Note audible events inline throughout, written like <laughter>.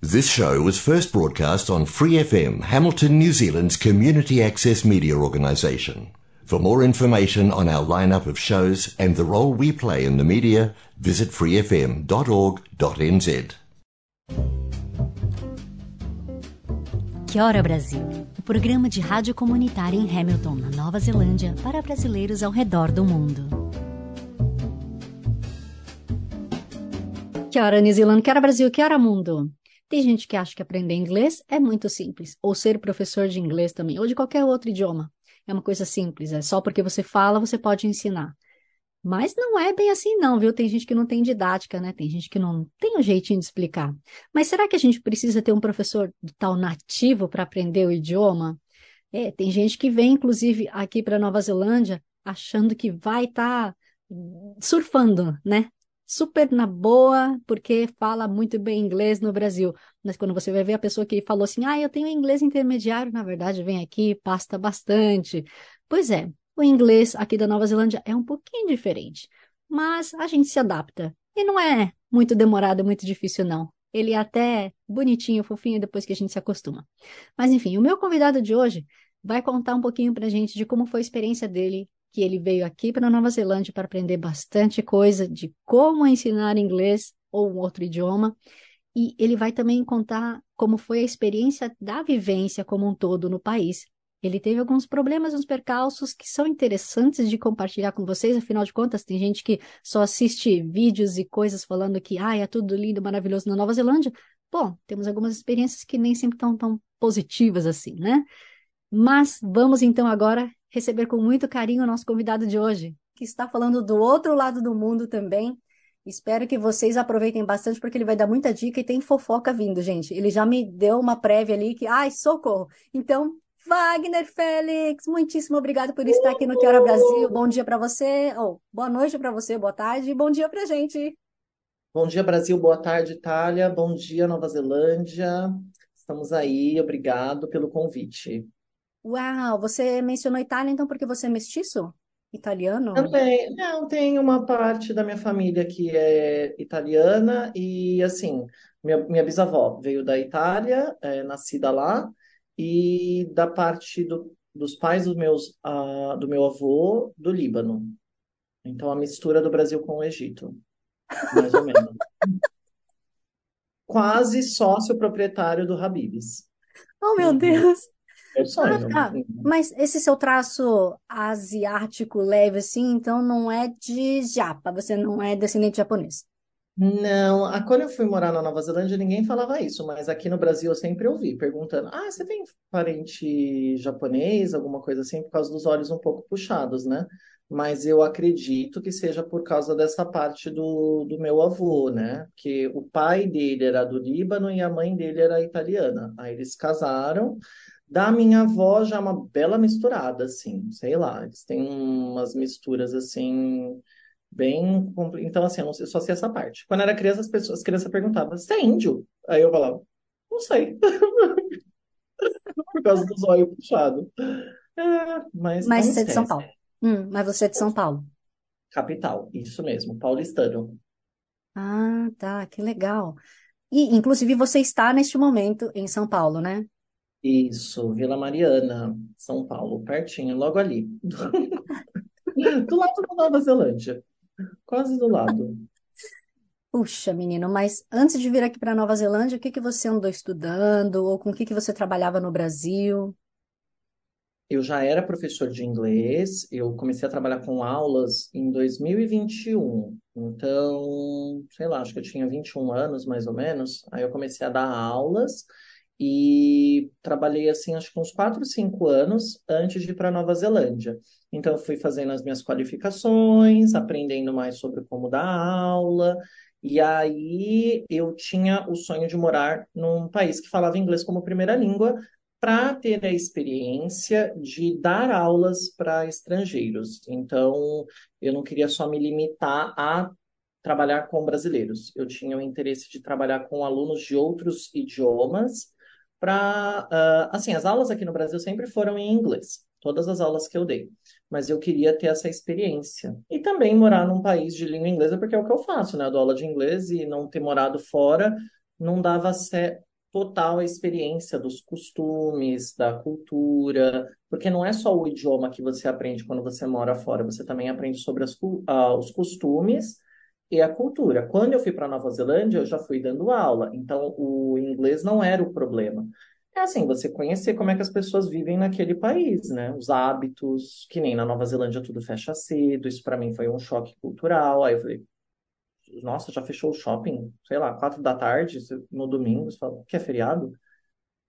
This show was first broadcast on Free FM, Hamilton, New Zealand's community access media organisation. For more information on our lineup of shows and the role we play in the media, visit freefm.org.nz. Que Hora Brasil, o programa de rádio comunitária em Hamilton, na Nova Zelândia, para brasileiros ao redor do mundo. Que hora New Zealand, que hora Brasil, que hora mundo? Tem gente que acha que aprender inglês é muito simples, ou ser professor de inglês também, ou de qualquer outro idioma. É uma coisa simples, é só porque você fala, você pode ensinar. Mas não é bem assim, não, viu? Tem gente que não tem didática, né? Tem gente que não tem um jeitinho de explicar. Mas será que a gente precisa ter um professor de tal nativo para aprender o idioma? É, tem gente que vem, inclusive, aqui para Nova Zelândia achando que vai estar tá surfando, né? Super na boa, porque fala muito bem inglês no Brasil. Mas quando você vai ver a pessoa que falou assim, ah, eu tenho inglês intermediário, na verdade, vem aqui, pasta bastante. Pois é, o inglês aqui da Nova Zelândia é um pouquinho diferente, mas a gente se adapta. E não é muito demorado, muito difícil, não. Ele é até bonitinho, fofinho depois que a gente se acostuma. Mas enfim, o meu convidado de hoje vai contar um pouquinho pra gente de como foi a experiência dele, que ele veio aqui para Nova Zelândia para aprender bastante coisa de como ensinar inglês ou um outro idioma. E ele vai também contar como foi a experiência da vivência como um todo no país ele teve alguns problemas, uns percalços que são interessantes de compartilhar com vocês, afinal de contas, tem gente que só assiste vídeos e coisas falando que ah, é tudo lindo, maravilhoso na Nova Zelândia. Bom, temos algumas experiências que nem sempre estão tão positivas assim, né? Mas vamos então agora receber com muito carinho o nosso convidado de hoje, que está falando do outro lado do mundo também. Espero que vocês aproveitem bastante, porque ele vai dar muita dica e tem fofoca vindo, gente. Ele já me deu uma prévia ali que, ai, socorro. Então, Wagner Félix, muitíssimo obrigado por estar aqui no Que Hora Brasil. Bom dia para você, ou boa noite para você, boa tarde, e bom dia para gente. Bom dia, Brasil, boa tarde, Itália, bom dia, Nova Zelândia. Estamos aí, obrigado pelo convite. Uau, você mencionou Itália, então, porque você é mestiço? Italiano? Também, não, tem uma parte da minha família que é italiana e, assim, minha, minha bisavó veio da Itália, é, nascida lá, e da parte do, dos pais dos meus, do meu avô do Líbano. Então, a mistura do Brasil com o Egito, mais ou menos. <laughs> Quase sócio proprietário do Habib's. Oh, meu É. Ah. Mas esse seu traço asiático leve assim, então não é de japa, você não é descendente japonês. Não, a- quando eu fui morar na Nova Zelândia, ninguém falava isso, mas aqui no Brasil eu sempre ouvi perguntando: Ah, você tem parente japonês, alguma coisa assim, por causa dos olhos um pouco puxados, né? Mas eu acredito que seja por causa dessa parte do, do meu avô, né? Que o pai dele era do Líbano e a mãe dele era italiana. Aí eles casaram. Da minha avó já é uma bela misturada, assim, sei lá, eles têm umas misturas assim Bem. Então, assim, eu, não, eu só sei essa parte. Quando era criança, as pessoas, as crianças perguntavam: Você é índio? Aí eu falava: Não sei. <laughs> Por causa dos olhos puxados. É, mas Mas você é de São Paulo. Hum, mas você é de São Paulo. Capital, isso mesmo, paulistano. Ah, tá, que legal. E, inclusive, você está neste momento em São Paulo, né? Isso, Vila Mariana, São Paulo, pertinho, logo ali. <laughs> Do lado da Nova Zelândia. Quase do lado. Puxa, menino, mas antes de vir aqui para Nova Zelândia, o que que você andou estudando ou com o que que você trabalhava no Brasil? Eu já era professor de inglês, eu comecei a trabalhar com aulas em 2021. Então, sei lá, acho que eu tinha 21 anos mais ou menos. Aí eu comecei a dar aulas e trabalhei assim, acho que uns 4, 5 anos antes de ir para Nova Zelândia. Então, fui fazendo as minhas qualificações, aprendendo mais sobre como dar aula, e aí eu tinha o sonho de morar num país que falava inglês como primeira língua, para ter a experiência de dar aulas para estrangeiros. Então, eu não queria só me limitar a trabalhar com brasileiros. Eu tinha o interesse de trabalhar com alunos de outros idiomas para, uh, assim, as aulas aqui no Brasil sempre foram em inglês, todas as aulas que eu dei, mas eu queria ter essa experiência e também morar num país de língua inglesa, porque é o que eu faço, né? Eu dou aula de inglês e não ter morado fora não dava certo. total a experiência dos costumes, da cultura, porque não é só o idioma que você aprende quando você mora fora, você também aprende sobre as, uh, os costumes e a cultura. Quando eu fui para Nova Zelândia, eu já fui dando aula, então o inglês não era o problema. É assim, você conhecer como é que as pessoas vivem naquele país, né? Os hábitos, que nem na Nova Zelândia tudo fecha cedo, isso para mim foi um choque cultural. Aí eu falei, nossa, já fechou o shopping, sei lá, quatro da tarde, no domingo, você fala, que é feriado?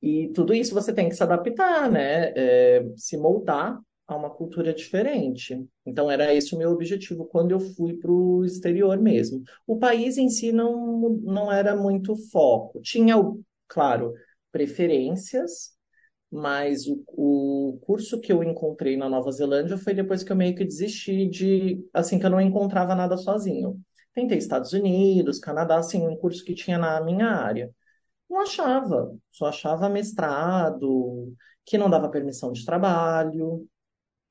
E tudo isso você tem que se adaptar, né? É, se moldar a uma cultura diferente. Então, era esse o meu objetivo quando eu fui para o exterior mesmo. O país em si não, não era muito foco. Tinha, claro, preferências, mas o, o curso que eu encontrei na Nova Zelândia foi depois que eu meio que desisti de, assim, que eu não encontrava nada sozinho. Tentei Estados Unidos, Canadá, assim, um curso que tinha na minha área. Não achava, só achava mestrado, que não dava permissão de trabalho.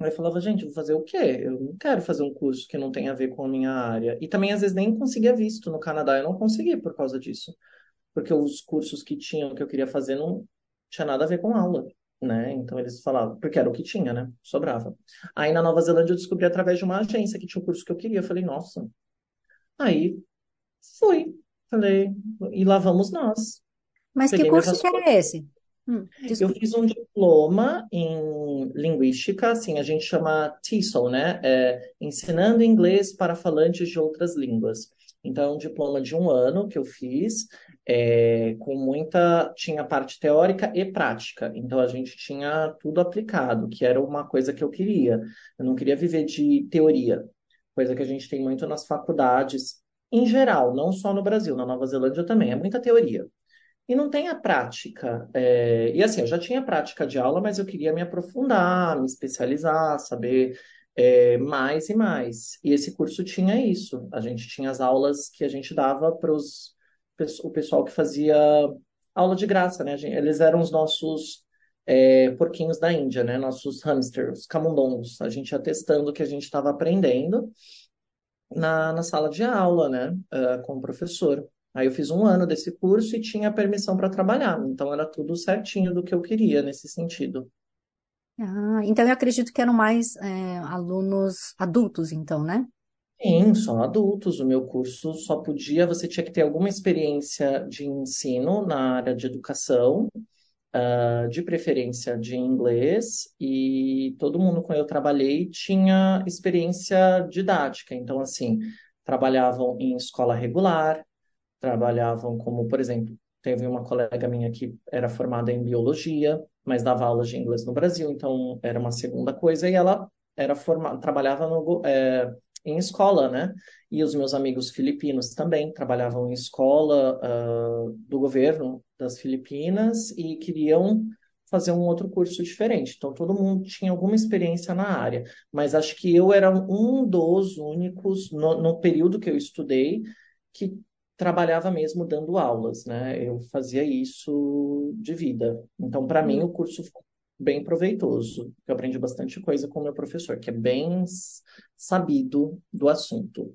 Aí eu falava, gente, vou fazer o quê? Eu não quero fazer um curso que não tem a ver com a minha área. E também, às vezes, nem conseguia visto no Canadá. Eu não consegui por causa disso. Porque os cursos que tinham, que eu queria fazer, não tinha nada a ver com aula, né? Então, eles falavam, porque era o que tinha, né? Sobrava. Aí, na Nova Zelândia, eu descobri através de uma agência que tinha o curso que eu queria. Eu falei, nossa, Aí fui, falei, e lá vamos nós. Mas que Peguei meu curso que era esse? Hum, Eu fiz um diploma em linguística, assim, a gente chama TESOL, né? É, Ensinando Inglês para Falantes de Outras Línguas. Então, é um diploma de um ano que eu fiz, é, com muita. Tinha parte teórica e prática. Então, a gente tinha tudo aplicado, que era uma coisa que eu queria. Eu não queria viver de teoria, coisa que a gente tem muito nas faculdades, em geral, não só no Brasil, na Nova Zelândia também, é muita teoria. E não tem a prática. É, E assim, eu já tinha prática de aula, mas eu queria me aprofundar, me especializar, saber é, mais e mais. E esse curso tinha isso. A gente tinha as aulas que a gente dava para o pessoal que fazia aula de graça, né? Gente- Eles eram os nossos é, porquinhos da Índia, né? Nossos hamsters, camundongos. A gente ia testando o que a gente estava aprendendo na, na sala de aula, né? ah, com o professor. Aí eu fiz um ano desse curso e tinha permissão para trabalhar. Então era tudo certinho do que eu queria nesse sentido. Ah, então eu acredito que eram mais é, alunos adultos, então, né? Sim, só adultos. O meu curso só podia, você tinha que ter alguma experiência de ensino na área de educação, ah, de preferência de inglês, e todo mundo com quem eu trabalhei tinha experiência didática. Então, assim, trabalhavam em escola regular, trabalhavam como, por exemplo, teve uma colega minha que era formada em biologia, mas dava aulas de inglês no Brasil, então era uma segunda coisa, e ela era formada, trabalhava no, é, em escola, né? E os meus amigos filipinos também trabalhavam em escola, ah, do governo das Filipinas e queriam fazer um outro curso diferente. Então, todo mundo tinha alguma experiência na área, mas acho que eu era um dos únicos, no, no período que eu estudei, que trabalhava mesmo dando aulas, né? Eu fazia isso de vida. Então, para mim, o curso foi bem proveitoso. Eu aprendi bastante coisa com o meu professor, que é bem sabido do assunto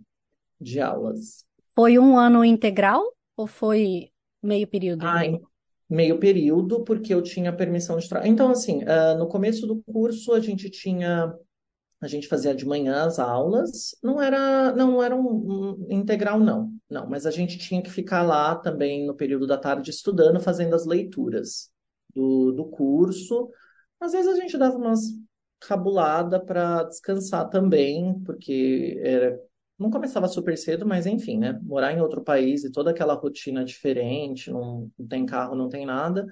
de aulas. Foi um ano integral ou foi meio período? Ah, meio período, porque eu tinha permissão de trabalho. Então, assim, ah, no começo do curso, a gente tinha A gente fazia de manhã as aulas, não era, não era um, um integral, não, não, mas a gente tinha que ficar lá também no período da tarde estudando, fazendo as leituras do, do curso. Às vezes a gente dava umas cabulada para descansar também, porque era, não começava super cedo, mas enfim, né? Morar em outro país e toda aquela rotina diferente, não, não tem carro, não tem nada.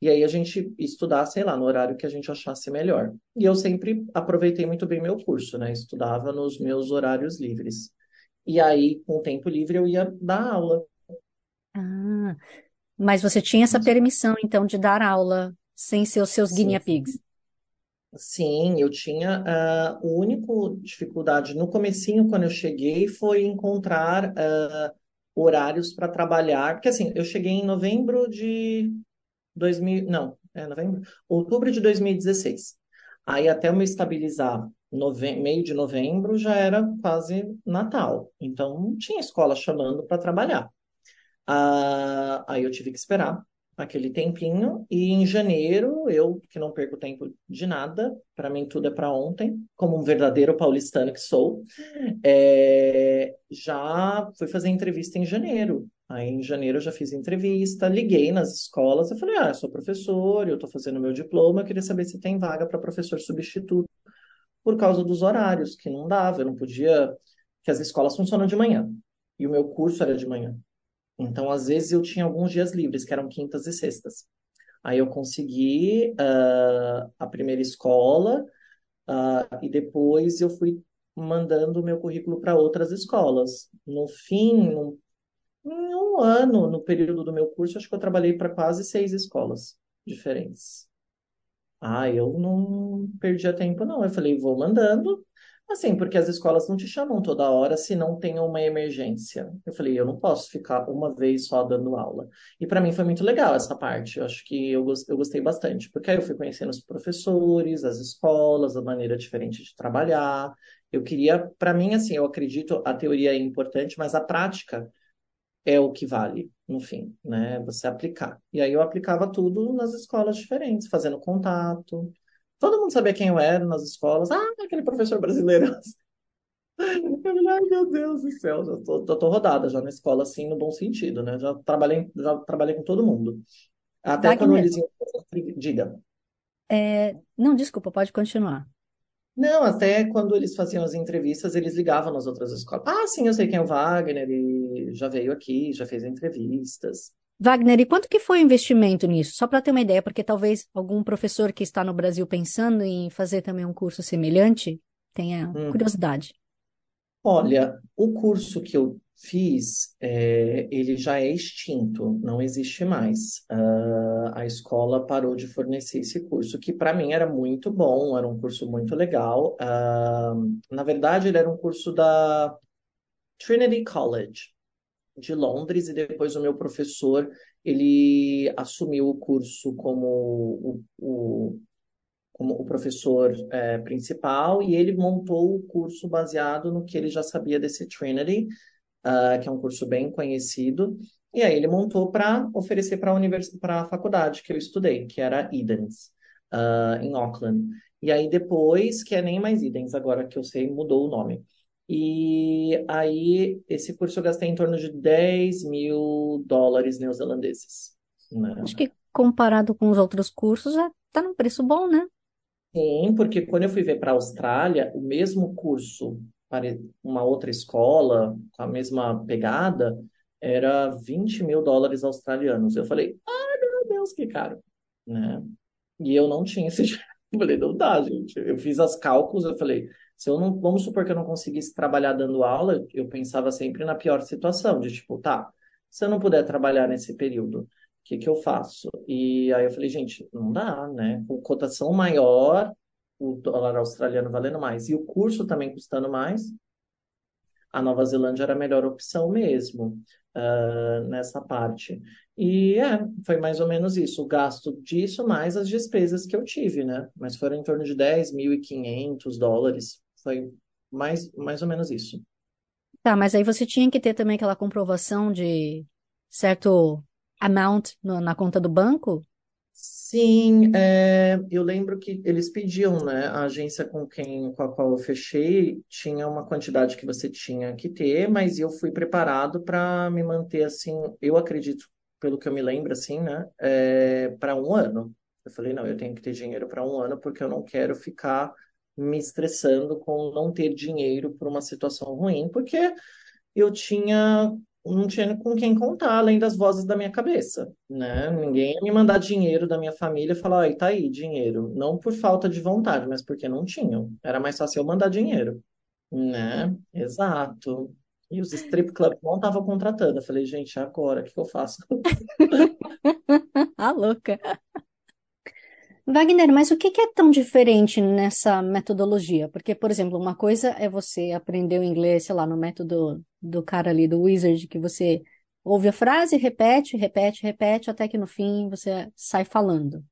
E aí a gente estudar, sei lá, no horário que a gente achasse melhor. E eu sempre aproveitei muito bem meu curso, né? Estudava nos meus horários livres. E aí, com o tempo livre, eu ia dar aula. Ah, mas você tinha essa permissão, então, de dar aula sem ser os seus guinea pigs. sim, eu tinha. ah, o único dificuldade no comecinho, quando eu cheguei, foi encontrar ah, horários para trabalhar. Porque assim, eu cheguei em novembro de 2000, não, é novembro? Outubro de 2016. Aí até eu me estabilizar nove- meio de novembro já era quase Natal. Então não tinha escola chamando para trabalhar. Ah, aí eu tive que esperar aquele tempinho, e em janeiro, eu que não perco tempo de nada, para mim tudo é para ontem, como um verdadeiro paulistano que sou, é, já fui fazer entrevista em janeiro. Aí em janeiro eu já fiz entrevista, liguei nas escolas, eu falei, ah, eu sou professor, eu estou fazendo meu diploma, eu queria saber se tem vaga para professor substituto, por causa dos horários, que não dava, eu não podia, que as escolas funcionam de manhã, e o meu curso era de manhã. Então, às vezes, eu tinha alguns dias livres, que eram quintas e sextas. Aí eu consegui uh, a primeira escola, uh, e depois eu fui mandando o meu currículo para outras escolas. No fim, em um ano, no período do meu curso, acho que eu trabalhei para quase seis escolas diferentes. Ah, eu não perdia tempo, não. Eu falei, vou mandando. Assim, porque as escolas não te chamam toda hora se não tem uma emergência. Eu falei, eu não posso ficar uma vez só dando aula. E para mim foi muito legal essa parte. Eu acho que eu, eu gostei bastante, porque aí eu fui conhecendo os professores, as escolas, a maneira diferente de trabalhar. Eu queria, para mim, assim, eu acredito, a teoria é importante, mas a prática é o que vale, no fim, né? Você aplicar. E aí eu aplicava tudo nas escolas diferentes, fazendo contato. Todo mundo sabia quem eu era nas escolas. Ah, aquele professor brasileiro. <laughs> Eu falei, ai, meu Deus do céu, já tô, tô, tô rodada já na escola, assim, no bom sentido, né? Já trabalhei, já trabalhei com todo mundo. Até quando Wagner, eles iam... Diga. é, não, desculpa, pode continuar. Não, até quando eles faziam as entrevistas, eles ligavam nas outras escolas. Ah, sim, eu sei quem é o Wagner, ele já veio aqui, já fez entrevistas. Wagner, e quanto que foi o investimento nisso? Só para ter uma ideia, porque talvez algum professor que está no Brasil pensando em fazer também um curso semelhante tenha Hum. curiosidade. Olha, o curso que eu fiz, é, ele já é extinto, não existe mais. Ah, a escola parou de fornecer esse curso, que para mim era muito bom, era um curso muito legal. Ah, na verdade, ele era um curso da Trinity College de Londres, e depois o meu professor, ele assumiu o curso como o, o como o professor é, principal e ele montou o curso baseado no que ele já sabia desse Trinity, uh, que é um curso bem conhecido. E aí ele montou para oferecer para a univers... a faculdade que eu estudei, que era Edens, uh, em Auckland. E aí depois, que é nem mais Edens, agora que eu sei, mudou o nome. E aí esse curso eu gastei em torno de 10 mil dólares neozelandeses. Né? Acho que comparado com os outros cursos, já está num preço bom, né? Sim, porque quando eu fui ver para a Austrália, o mesmo curso uma outra escola, com a mesma pegada, era 20 mil dólares australianos. Eu falei, ai meu Deus, que caro, né? E eu não tinha esse <laughs> dinheiro. Eu falei, não dá, gente. Eu fiz as cálculos, eu falei, se eu não, vamos supor que eu não conseguisse trabalhar dando aula, eu pensava sempre na pior situação, de tipo, tá, se eu não puder trabalhar nesse período, que que eu faço? E aí eu falei, gente, não dá, né? Com cotação maior, o dólar australiano valendo mais e o curso também custando mais, a Nova Zelândia era a melhor opção mesmo, uh, nessa parte. E é, foi mais ou menos isso, o gasto disso mais as despesas que eu tive, né? Mas foram em torno de 10.500 dólares, foi mais, mais ou menos isso. Tá, mas aí você tinha que ter também aquela comprovação de certo amount no- na conta do banco? Sim, é, eu lembro que eles pediam, né? A agência com quem, com a qual eu fechei tinha uma quantidade que você tinha que ter, mas eu fui preparado para me manter assim. Eu acredito, pelo que eu me lembro, assim, né? É, para um ano. Eu falei, não, eu tenho que ter dinheiro para um ano porque eu não quero ficar me estressando com não ter dinheiro por uma situação ruim, porque eu tinha não tinha com quem contar, além das vozes da minha cabeça, né? Ninguém ia me mandar dinheiro da minha família e falar, ai, tá aí, dinheiro. Não por falta de vontade, mas porque não tinham. Era mais fácil eu mandar dinheiro, né? Exato. E os strip clubs não estavam contratando. Eu falei, gente, agora, o que eu faço? <laughs> Ah, louca. Wagner, mas o que que é tão diferente nessa metodologia? Porque, por exemplo, uma coisa é você aprender o inglês, sei lá, no método do cara ali, do Wizard, que você ouve a frase, repete, repete, repete, até que no fim você sai falando.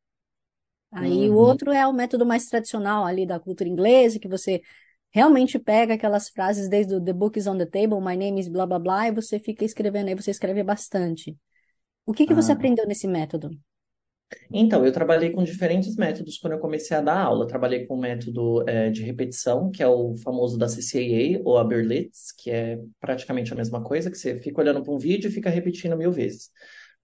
Aí o Uhum. outro é o método mais tradicional ali da cultura inglesa, que você realmente pega aquelas frases desde o The book is on the table, my name is blá blá blá, e você fica escrevendo, aí você escreve bastante. O que que você Ah, aprendeu nesse método? Então, eu trabalhei com diferentes métodos quando eu comecei a dar aula. Trabalhei com o método eh, de repetição, que é o famoso da CCAA, ou a Berlitz, que é praticamente a mesma coisa, que você fica olhando para um vídeo e fica repetindo mil vezes.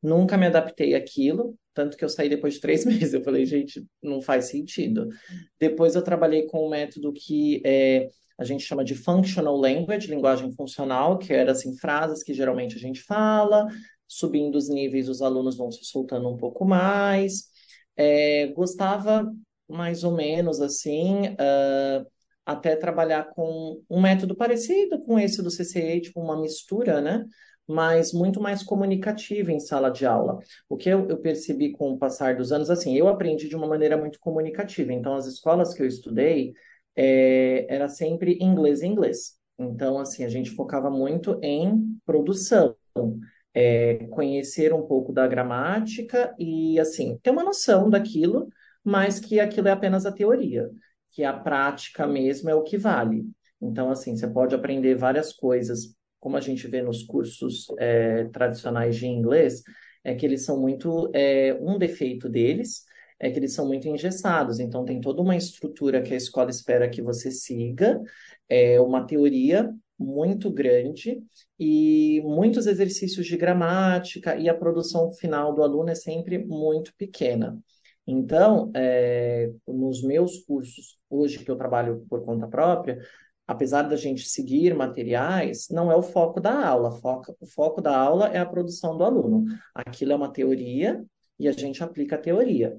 Nunca me adaptei àquilo, tanto que eu saí depois de três <laughs> meses. Eu falei, gente, não faz sentido. Depois eu trabalhei com um método que é, a gente chama de functional language, linguagem funcional, que era assim, frases que geralmente a gente fala, subindo os níveis, os alunos vão se soltando um pouco mais. É, gostava mais ou menos assim, ah, até trabalhar com um método parecido com esse do CCA, tipo uma mistura, né? Mas muito mais comunicativo em sala de aula. O que eu, eu percebi com o passar dos anos, assim, eu aprendi de uma maneira muito comunicativa. Então, as escolas que eu estudei, é, era sempre inglês inglês. Então, assim, a gente focava muito em produção é, conhecer um pouco da gramática e, assim, ter uma noção daquilo, mas que aquilo é apenas a teoria, que a prática mesmo é o que vale. Então, assim, você pode aprender várias coisas, como a gente vê nos cursos é, tradicionais de inglês, é que eles são muito, é, um defeito deles é que eles são muito engessados, então tem toda uma estrutura que a escola espera que você siga, é uma teoria muito grande e muitos exercícios de gramática e a produção final do aluno é sempre muito pequena. Então, é, nos meus cursos, hoje que eu trabalho por conta própria, apesar da gente seguir materiais, não é o foco da aula. Foca- o foco da aula é a produção do aluno. Aquilo é uma teoria e a gente aplica a teoria.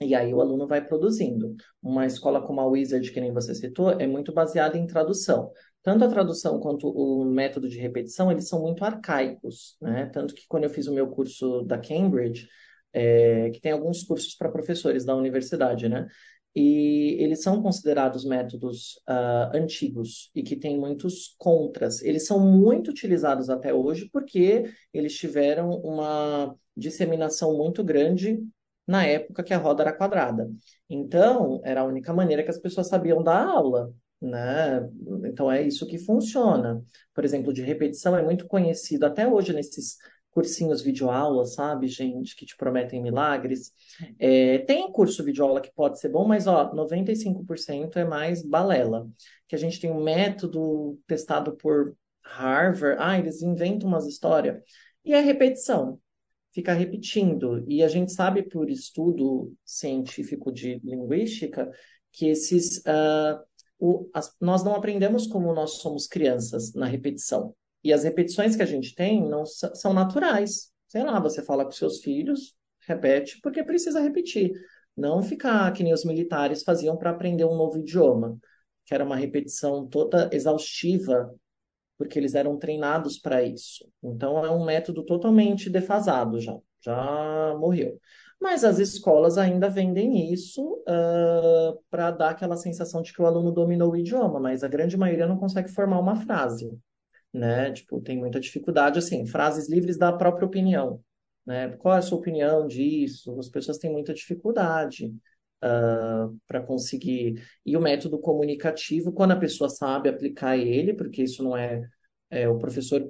E aí o aluno vai produzindo. Uma escola como a Wizard, que nem você citou, é muito baseada em tradução. Tanto a tradução quanto o método de repetição, eles são muito arcaicos, né? Tanto que quando eu fiz o meu curso da Cambridge, é, que tem alguns cursos para professores da universidade, né? E eles são considerados métodos ah, antigos e que têm muitos contras. Eles são muito utilizados até hoje porque eles tiveram uma disseminação muito grande na época que a roda era quadrada. Então, era a única maneira que as pessoas sabiam dar aula, né? Então, é isso que funciona. Por exemplo, de repetição é muito conhecido até hoje nesses cursinhos videoaulas, sabe, gente, que te prometem milagres. É, tem curso videoaula que pode ser bom, mas, ó, 95% é mais balela. Que a gente tem um método testado por Harvard, ah, eles inventam umas histórias. E é repetição ficar repetindo. E a gente sabe por estudo científico de linguística que esses, ah, o- as- nós não aprendemos como nós somos crianças na repetição. E as repetições que a gente tem não são naturais. Sei lá, você fala com seus filhos, repete porque precisa repetir. Não ficar que nem os militares faziam para aprender um novo idioma, que era uma repetição toda exaustiva porque eles eram treinados para isso. Então é um método totalmente defasado já, já morreu. Mas as escolas ainda vendem isso para dar aquela sensação de que o aluno dominou o idioma, mas a grande maioria não consegue formar uma frase, né? Tipo, tem muita dificuldade, assim, frases livres da própria opinião, né? Qual é a sua opinião disso? As pessoas têm muita dificuldade para conseguir. E o método comunicativo, quando a pessoa sabe aplicar ele, porque isso não é, é o professor,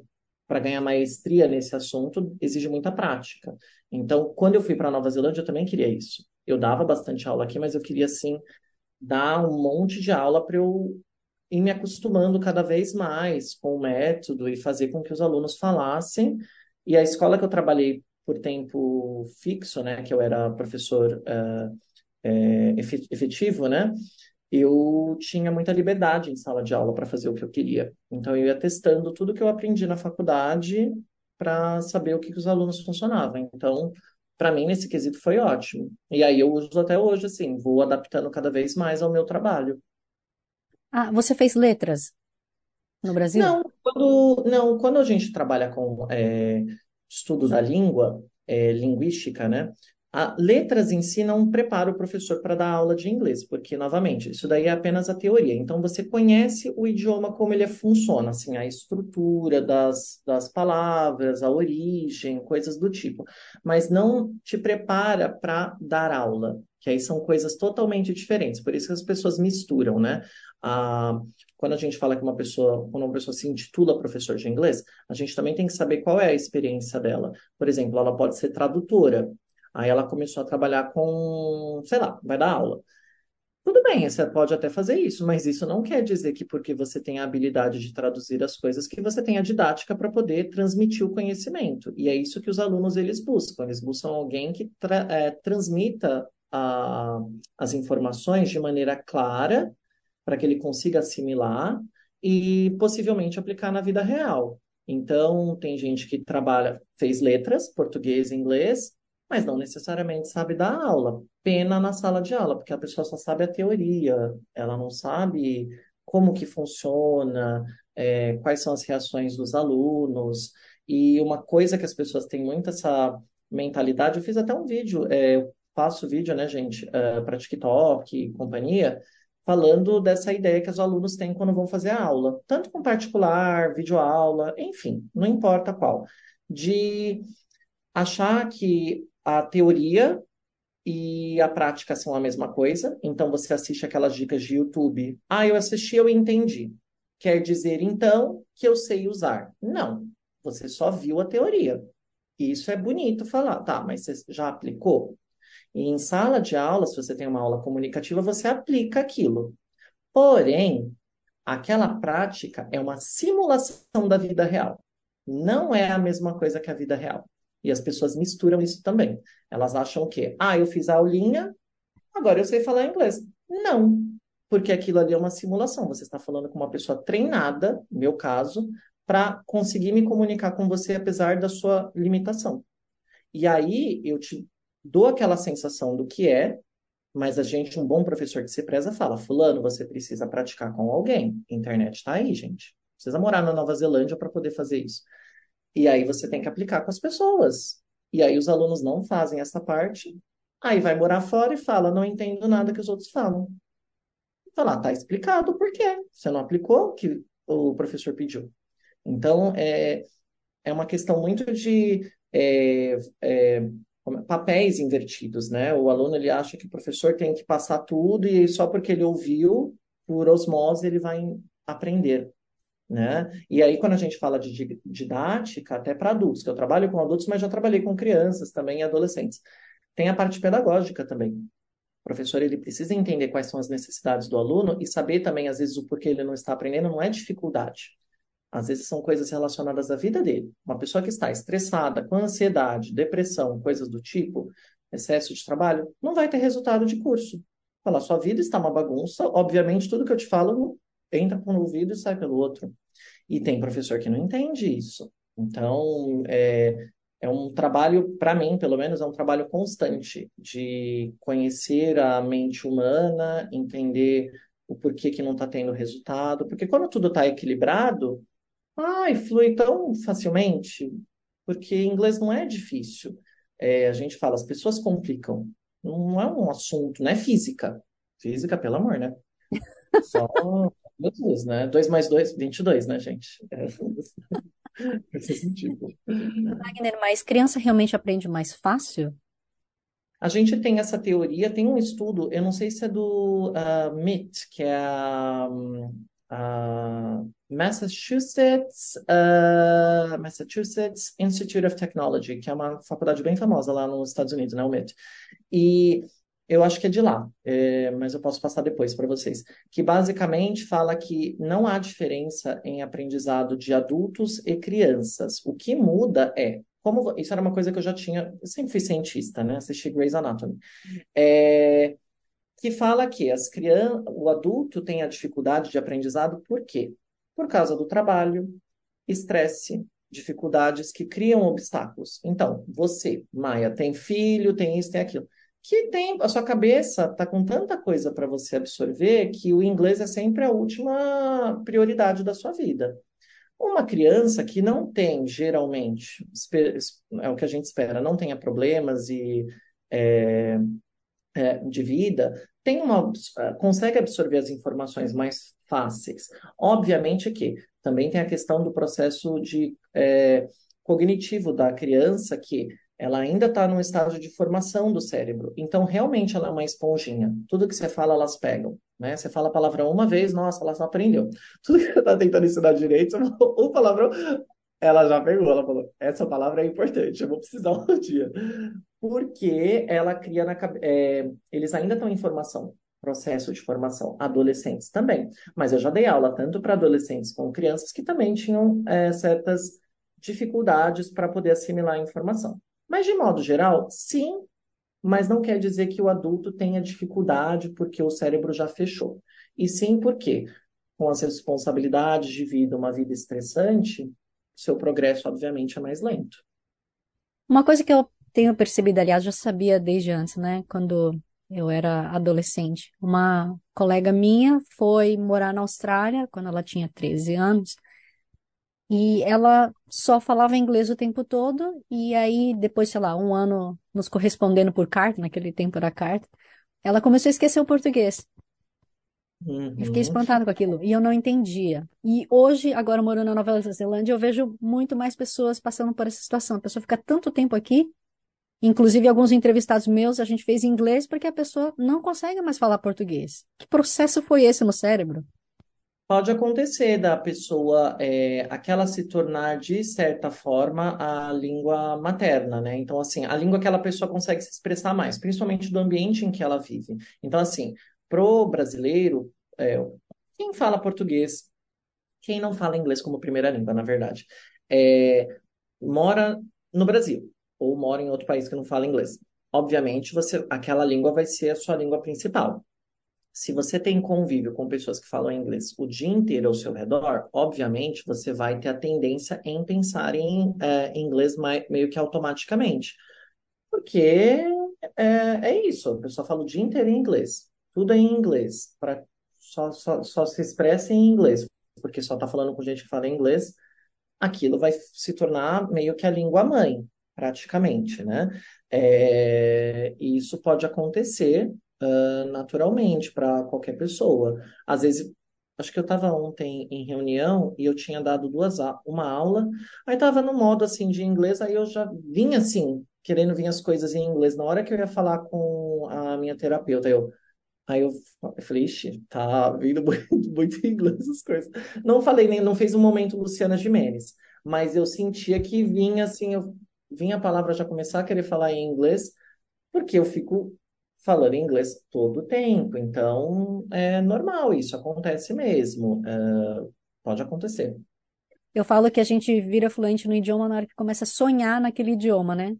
para ganhar maestria nesse assunto, exige muita prática. Então, quando eu fui para Nova Zelândia, eu também queria isso. Eu dava bastante aula aqui, mas eu queria, assim, dar um monte de aula para eu ir me acostumando cada vez mais com o método e fazer com que os alunos falassem. E a escola que eu trabalhei por tempo fixo, né, que eu era professor eh, é, efe- efetivo, né? Eu tinha muita liberdade em sala de aula para fazer o que eu queria. Então, eu ia testando tudo que eu aprendi na faculdade para saber o que que os alunos funcionavam. Então, para mim, nesse quesito foi ótimo. E aí eu uso até hoje, assim, vou adaptando cada vez mais ao meu trabalho. Ah, você fez letras no Brasil? Não, quando, não, quando a gente trabalha com é, estudo da língua, é, linguística, né? A letras em si não prepara o professor para dar aula de inglês, porque, novamente, isso daí é apenas a teoria. Então, você conhece o idioma, como ele funciona, assim, a estrutura das, das palavras, a origem, coisas do tipo, mas não te prepara para dar aula, que aí são coisas totalmente diferentes. Por isso que as pessoas misturam, né? Quando a gente fala que uma pessoa, quando uma pessoa se intitula professor de inglês, a gente também tem que saber qual é a experiência dela. Por exemplo, ela pode ser tradutora. Aí ela começou a trabalhar com, sei lá, vai dar aula. Tudo bem, você pode até fazer isso, mas isso não quer dizer que porque você tem a habilidade de traduzir as coisas, que você tem a didática para poder transmitir o conhecimento. E é isso que os alunos eles buscam. Eles buscam alguém que tra é, transmita a, as informações de maneira clara, para que ele consiga assimilar e possivelmente aplicar na vida real. Então, tem gente que trabalha, fez letras, português e inglês, mas não necessariamente sabe dar aula. Pena na sala de aula, porque a pessoa só sabe a teoria, ela não sabe como que funciona, é, quais são as reações dos alunos. E uma coisa que as pessoas têm muito essa mentalidade, eu fiz até um vídeo, é, eu faço vídeo, né, gente, uh, para TikTok e companhia, falando dessa ideia que os alunos têm quando vão fazer a aula, tanto com particular, videoaula, enfim, não importa qual, de achar que a teoria e a prática são a mesma coisa. Então, você assiste aquelas dicas de YouTube. Ah, eu assisti, eu entendi. Quer dizer, então, que eu sei usar. Não, você só viu a teoria. Isso é bonito falar, tá, mas você já aplicou? E em sala de aula, se você tem uma aula comunicativa, você aplica aquilo. Porém, aquela prática é uma simulação da vida real. Não é a mesma coisa que a vida real. E as pessoas misturam isso também. Elas acham que, ah, eu fiz a aulinha, agora eu sei falar inglês. Não, porque aquilo ali é uma simulação. Você está falando com uma pessoa treinada, no meu caso, para conseguir me comunicar com você apesar da sua limitação. E aí eu te dou aquela sensação do que é, mas a gente, um bom professor que se preza, fala: Fulano, você precisa praticar com alguém. A internet está aí, gente. Precisa morar na Nova Zelândia para poder fazer isso. E aí você tem que aplicar com as pessoas. E aí os alunos não fazem essa parte, aí vai morar fora e fala, não entendo nada que os outros falam. Falar, tá explicado por quê. Você não aplicou o que o professor pediu. Então, é, é uma questão muito de é, é, papéis invertidos, né? O aluno ele acha que o professor tem que passar tudo e só porque ele ouviu, por osmose, ele vai aprender né? E aí, quando a gente fala de didática, até para adultos, que eu trabalho com adultos, mas já trabalhei com crianças também e adolescentes, tem a parte pedagógica também. O professor ele precisa entender quais são as necessidades do aluno e saber também, às vezes, o porquê ele não está aprendendo não é dificuldade. Às vezes são coisas relacionadas à vida dele. Uma pessoa que está estressada, com ansiedade, depressão, coisas do tipo, excesso de trabalho, não vai ter resultado de curso. Falar, sua vida está uma bagunça, obviamente tudo que eu te falo entra por um ouvido e sai pelo outro. E tem professor que não entende isso. Então, é, é um trabalho, para mim, pelo menos, é um trabalho constante de conhecer a mente humana, entender o porquê que não está tendo resultado. Porque quando tudo está equilibrado, ai, flui tão facilmente. Porque inglês não é difícil. É, a gente fala, as pessoas complicam. Não é um assunto, não é física. Física, pelo amor, né? <laughs> Só Jesus, né? 2 mais 2, 22, né, gente? É, <laughs> esse sentido. Wagner, mas criança realmente aprende mais fácil? A gente tem essa teoria, tem um estudo, eu não sei se é do uh, MIT, que é a, a Massachusetts, uh, Massachusetts Institute of Technology, que é uma faculdade bem famosa lá nos Estados Unidos, né, o MIT. E eu acho que é de lá, é, mas eu posso passar depois para vocês. Que basicamente fala que não há diferença em aprendizado de adultos e crianças. O que muda é como isso era uma coisa que eu já tinha, eu sempre fui cientista, né? Assisti Grey's Anatomy. É, que fala que as crianças, o adulto tem a dificuldade de aprendizado por quê? Por causa do trabalho, estresse, dificuldades que criam obstáculos. Então, você, Maia, tem filho, tem isso, tem aquilo que tem a sua cabeça está com tanta coisa para você absorver que o inglês é sempre a última prioridade da sua vida. Uma criança que não tem, geralmente, é o que a gente espera, não tenha problemas e é, é, de vida, tem uma, consegue absorver as informações mais fáceis. Obviamente que também tem a questão do processo de é, cognitivo da criança, que ela ainda está no estágio de formação do cérebro. Então, realmente, ela é uma esponjinha. Tudo que você fala, elas pegam. Né? Você fala a palavrão uma vez, nossa, ela só aprendeu. <laughs> Tudo que você está tentando ensinar direito, um palavrão, ela já pegou. Ela falou, essa palavra é importante, eu vou precisar <laughs> um dia. Porque ela cria na cabeça... É, eles ainda estão em formação processo de formação. Adolescentes também. Mas eu já dei aula tanto para adolescentes como crianças que também tinham é, certas dificuldades para poder assimilar a informação. Mas, de modo geral, sim, mas não quer dizer que o adulto tenha dificuldade porque o cérebro já fechou. E sim porque, com as responsabilidades de vida, uma vida estressante, seu progresso, obviamente, é mais lento. Uma coisa que eu tenho percebido, aliás, já sabia desde antes, né? Quando eu era adolescente. Uma colega minha foi morar na Austrália quando ela tinha 13 anos e ela só falava inglês o tempo todo, e aí, depois, sei lá, um ano nos correspondendo por carta, naquele tempo era carta, ela começou a esquecer o português. Uhum. Eu fiquei espantada com aquilo, e eu não entendia. E hoje, agora morando na Nova Zelândia, eu vejo muito mais pessoas passando por essa situação. A pessoa fica tanto tempo aqui, inclusive alguns entrevistados meus a gente fez em inglês porque a pessoa não consegue mais falar português. Que processo foi esse no cérebro? Pode acontecer da pessoa, é, aquela se tornar, de certa forma, a língua materna, né? Então, assim, a língua que aquela pessoa consegue se expressar mais, principalmente do ambiente em que ela vive. Então, assim, pro brasileiro, é, quem fala português, quem não fala inglês como primeira língua, na verdade, é, mora no Brasil ou mora em outro país que não fala inglês. Obviamente, você, aquela língua vai ser a sua língua principal se você tem convívio com pessoas que falam inglês o dia inteiro ao seu redor, obviamente você vai ter a tendência em pensar em é, inglês meio que automaticamente. Porque é, é isso, a pessoa fala o dia inteiro em inglês, tudo é em inglês, pra, só, só, só se expressa em inglês, porque só está falando com gente que fala inglês, aquilo vai se tornar meio que a língua mãe, praticamente, né? É, e isso pode acontecer uh, naturalmente para qualquer pessoa. Às vezes, acho que eu estava ontem em reunião e eu tinha dado duas uma aula, aí estava no modo assim de inglês, aí eu já vinha assim, querendo vir as coisas em inglês. Na hora que eu ia falar com a minha terapeuta, eu Aí eu, eu falei, ixi, tá vindo <laughs> muito, muito inglês essas coisas. Não falei nem, não fez um momento Luciana Gimenez, mas eu sentia que vinha assim, eu vinha a palavra já começar a querer falar em inglês, porque eu fico falando inglês todo o tempo. Então, é normal, isso acontece mesmo. É, pode acontecer. Eu falo que a gente vira fluente no idioma na hora que começa a sonhar naquele idioma, né?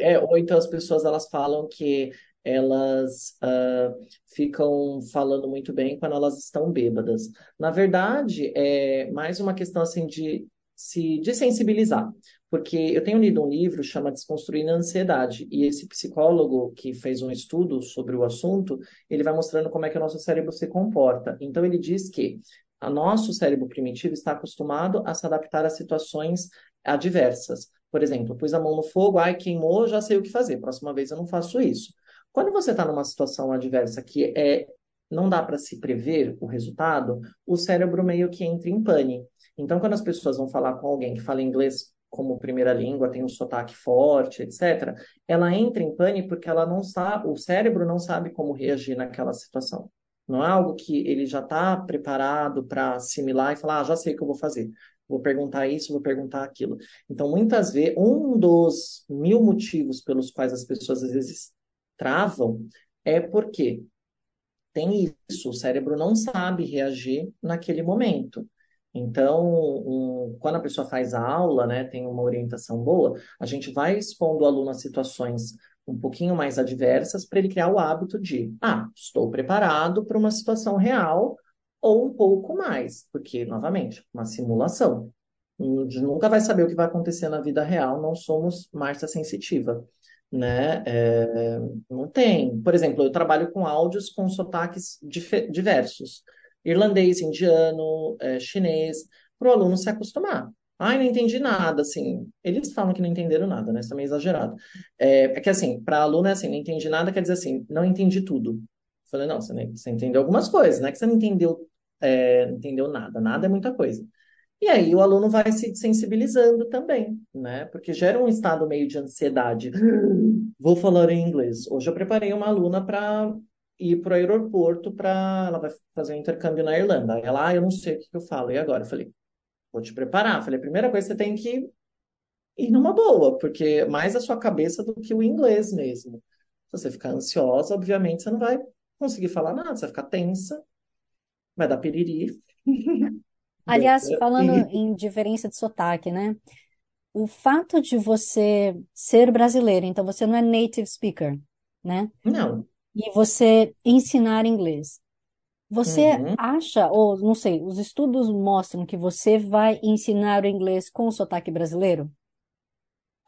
É, ou então as pessoas elas falam que elas uh, ficam falando muito bem quando elas estão bêbadas. Na verdade, é mais uma questão assim de se desensibilizar. Porque eu tenho lido um livro chama Desconstruindo a Ansiedade, e esse psicólogo que fez um estudo sobre o assunto, ele vai mostrando como é que o nosso cérebro se comporta. Então ele diz que o nosso cérebro primitivo está acostumado a se adaptar a situações adversas. Por exemplo, pus a mão no fogo, ai, queimou, já sei o que fazer. Próxima vez eu não faço isso. Quando você está numa situação adversa que é não dá para se prever o resultado, o cérebro meio que entra em pane. Então, quando as pessoas vão falar com alguém que fala inglês como primeira língua, tem um sotaque forte, etc., ela entra em pane porque ela não sabe, o cérebro não sabe como reagir naquela situação. Não é algo que ele já está preparado para assimilar e falar, ah, já sei o que eu vou fazer. Vou perguntar isso, vou perguntar aquilo. Então, muitas vezes, um dos mil motivos pelos quais as pessoas às vezes travam é porque tem isso, o cérebro não sabe reagir naquele momento. Então, um, quando a pessoa faz a aula, né, tem uma orientação boa, a gente vai expondo o aluno a situações um pouquinho mais adversas para ele criar o hábito de, ah, estou preparado para uma situação real ou um pouco mais, porque, novamente, uma simulação. Nunca vai saber o que vai acontecer na vida real, não somos Márcia sensitiva, né? É, não tem. Por exemplo, eu trabalho com áudios com sotaques diversos irlandês, indiano, é, chinês, para o aluno se acostumar. Ai, não entendi nada, assim. Eles falam que não entenderam nada, né? Isso é exagerado. É, é que assim, para aluno é assim, não entendi nada, quer dizer assim, não entendi tudo. Eu falei, não, você, você entendeu algumas coisas, não é que você não entendeu, é, não entendeu nada, nada é muita coisa. E aí o aluno vai se sensibilizando também, né? Porque gera um estado meio de ansiedade. <gasps> Vou falar em inglês. Hoje eu preparei uma aluna para ir para o aeroporto para ela vai fazer um intercâmbio na Irlanda. Ela, ah, eu não sei o que que eu falo. E agora? Eu falei, vou te preparar. Falei, a primeira coisa você tem que ir numa boa, porque mais a sua cabeça do que o inglês mesmo. Se você ficar ansiosa, obviamente você não vai conseguir falar nada, você vai ficar tensa, vai dar piriri. <laughs> Aliás, falando em diferença de sotaque, né? O fato de você ser brasileiro, então você não é native speaker, né? Não. E você ensinar inglês. Você Uhum. acha, ou não sei, os estudos mostram que você vai ensinar o inglês com sotaque brasileiro?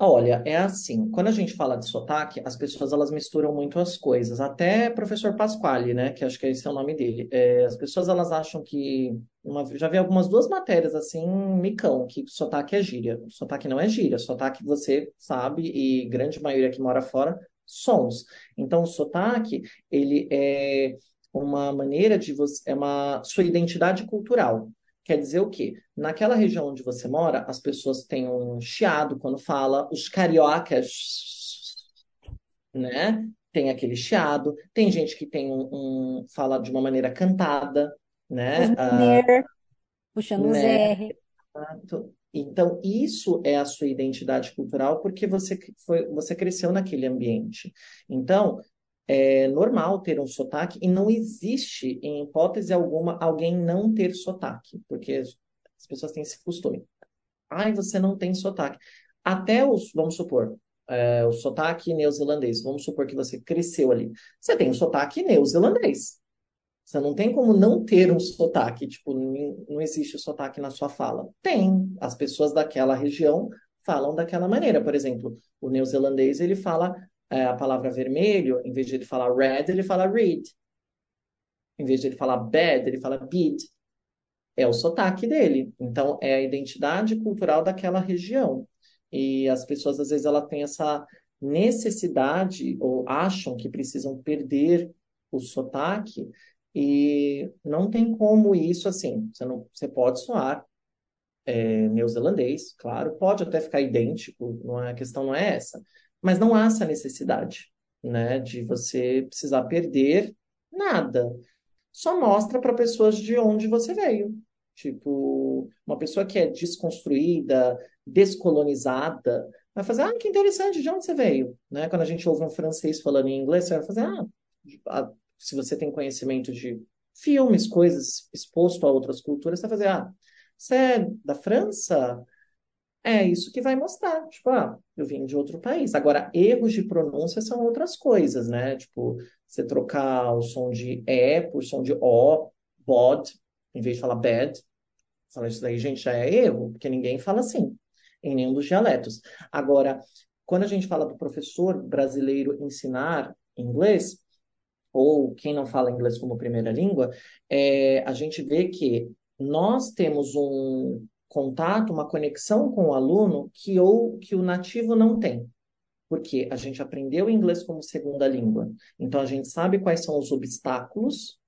Olha, é assim, quando a gente fala de sotaque, as pessoas elas misturam muito as coisas. Até professor Pasquale, né, que acho que esse é o nome dele. É, as pessoas elas acham que uma- já vi algumas duas matérias assim, micão, que sotaque é gíria. Sotaque não é gíria, sotaque você sabe e grande maioria que mora fora sons. Então, o sotaque, ele é uma maneira de você, é uma sua identidade cultural. Quer dizer o quê? Naquela região onde você mora, as pessoas têm um chiado quando fala, os cariocas, né? Tem aquele chiado. Tem gente que tem um, um- fala de uma maneira cantada, né? Ah, puxando os né? R. Exato. Então, isso é a sua identidade cultural porque você foi, você cresceu naquele ambiente. Então, é normal ter um sotaque e não existe, em hipótese alguma, alguém não ter sotaque, porque as pessoas têm esse costume. Ai, você não tem sotaque. Até os, vamos supor, é, o sotaque neozelandês. Vamos supor que você cresceu ali. Você tem o sotaque neozelandês. Você não tem como não ter um sotaque, tipo, não existe sotaque na sua fala. Tem. As pessoas daquela região falam daquela maneira. Por exemplo, o neozelandês, ele fala é, a palavra vermelho, em vez de ele falar red, ele fala read. Em vez de ele falar bad, ele fala bid. É o sotaque dele. Então, é a identidade cultural daquela região. E as pessoas, às vezes, ela têm essa necessidade ou acham que precisam perder o sotaque e não tem como isso assim. Você não, você pode soar é, neozelandês, claro, pode até ficar idêntico, não é, a questão não é essa, mas não há essa necessidade, né, de você precisar perder nada. Só mostra para pessoas de onde você veio. Tipo, uma pessoa que é desconstruída, descolonizada, vai fazer, ah, que interessante, de onde você veio? Né? Quando a gente ouve um francês falando em inglês, você vai fazer, ah, se você tem conhecimento de filmes, coisas exposto a outras culturas, você vai fazer, ah, você é da França? É isso que vai mostrar. Tipo, ah, eu vim de outro país. Agora, erros de pronúncia são outras coisas, né? Tipo, você trocar o som de E por som de O, bod, em vez de falar bad. Falar isso daí, gente, já é erro, porque ninguém fala assim, em nenhum dos dialetos. Agora, quando a gente fala do professor brasileiro ensinar inglês, ou quem não fala inglês como primeira língua, é, a gente vê que nós temos um contato, uma conexão com o aluno que, ou, que o nativo não tem. Porque a gente aprendeu inglês como segunda língua. Então a gente sabe quais são os obstáculos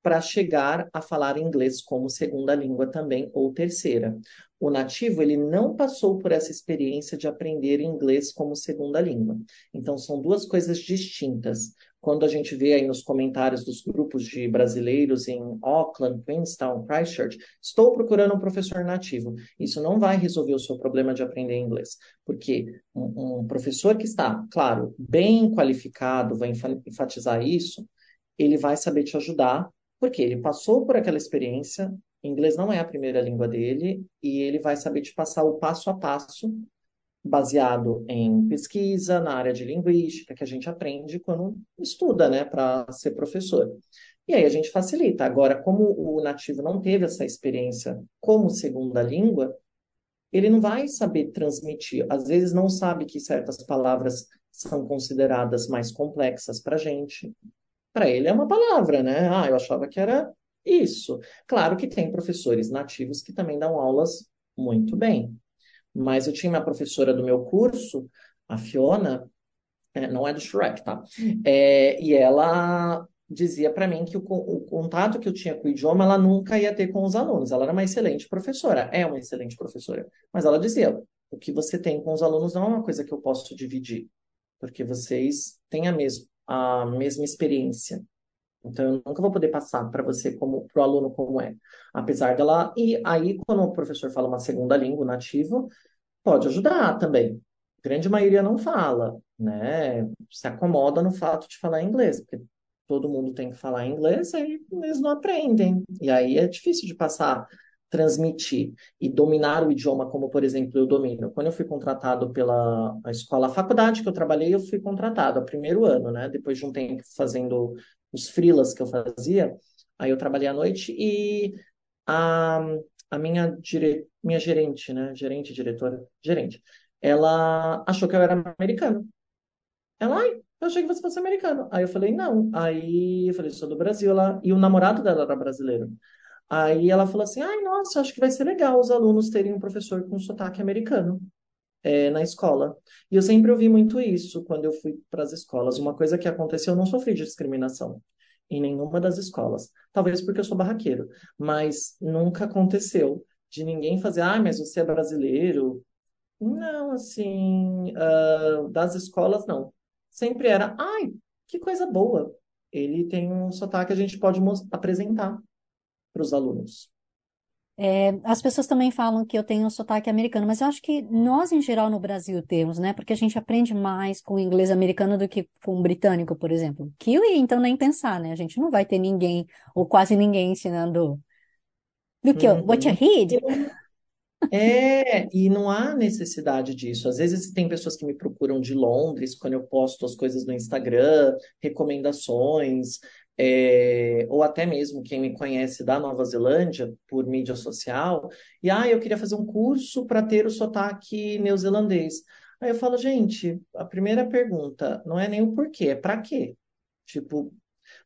para chegar a falar inglês como segunda língua também ou terceira. O nativo, ele não passou por essa experiência de aprender inglês como segunda língua. Então, são duas coisas distintas. Quando a gente vê aí nos comentários dos grupos de brasileiros em Auckland, Queenstown, Christchurch, estou procurando um professor nativo. Isso não vai resolver o seu problema de aprender inglês, porque um, um professor que está, claro, bem qualificado, vai enfatizar isso, ele vai saber te ajudar porque ele passou por aquela experiência, inglês não é a primeira língua dele, e ele vai saber te passar o passo a passo, baseado em pesquisa na área de linguística, que a gente aprende quando estuda, né, para ser professor. E aí a gente facilita. Agora, como o nativo não teve essa experiência como segunda língua, ele não vai saber transmitir. Às vezes não sabe que certas palavras são consideradas mais complexas para a gente. Para ele é uma palavra, né? Ah, eu achava que era isso. Claro que tem professores nativos que também dão aulas muito bem. Mas eu tinha uma professora do meu curso, a Fiona, é, não é do Shrek, tá? É, e ela dizia para mim que o, o, contato que eu tinha com o idioma ela nunca ia ter com os alunos. Ela era uma excelente professora, é uma excelente professora. Mas ela dizia: o que você tem com os alunos não é uma coisa que eu posso dividir, porque vocês têm a, mes a mesma experiência. Então, eu nunca vou poder passar para você como para o aluno como é. Apesar dela. E aí, quando o professor fala uma segunda língua nativo, pode ajudar também. A grande maioria não fala, né? Se acomoda no fato de falar inglês, porque todo mundo tem que falar inglês, aí eles não aprendem. E aí é difícil de passar, transmitir e dominar o idioma, como, por exemplo, eu domino. Quando eu fui contratado pela escola, a faculdade que eu trabalhei, eu fui contratado, a primeiro ano, né? Depois de um tempo fazendo os freelas que eu fazia, aí eu trabalhei à noite e a, a minha, dire, minha gerente, né? Gerente, diretora, gerente, ela achou que eu era americano. Ela, ai, eu achei que você fosse americano. Aí eu falei, não. Aí eu falei, sou do Brasil. Ela... E o namorado dela era brasileiro. Aí ela falou assim, ai, nossa, acho que vai ser legal os alunos terem um professor com sotaque americano é, na escola. E eu sempre ouvi muito isso quando eu fui para as escolas. Uma coisa que aconteceu, eu não sofri discriminação em nenhuma das escolas. Talvez porque eu sou barraqueiro, mas nunca aconteceu de ninguém fazer, ah, mas você é brasileiro. Não, assim, uh, das escolas, não. Sempre era, ai, que coisa boa. Ele tem um sotaque que a gente pode apresentar para os alunos. É, as pessoas também falam que eu tenho um sotaque americano, mas eu acho que nós, em geral, no Brasil temos, né? Porque a gente aprende mais com o inglês americano do que com o britânico, por exemplo. Kiwi, então, nem pensar, né? A gente não vai ter ninguém, ou quase ninguém, ensinando. Do que? Uhum. What you read? É, e não há necessidade disso. Às vezes tem pessoas que me procuram de Londres quando eu posto as coisas no Instagram, recomendações é, ou até mesmo quem me conhece da Nova Zelândia por mídia social, e ah, eu queria fazer um curso para ter o sotaque neozelandês. Aí eu falo, gente, a primeira pergunta não é nem o porquê, é para quê? Tipo,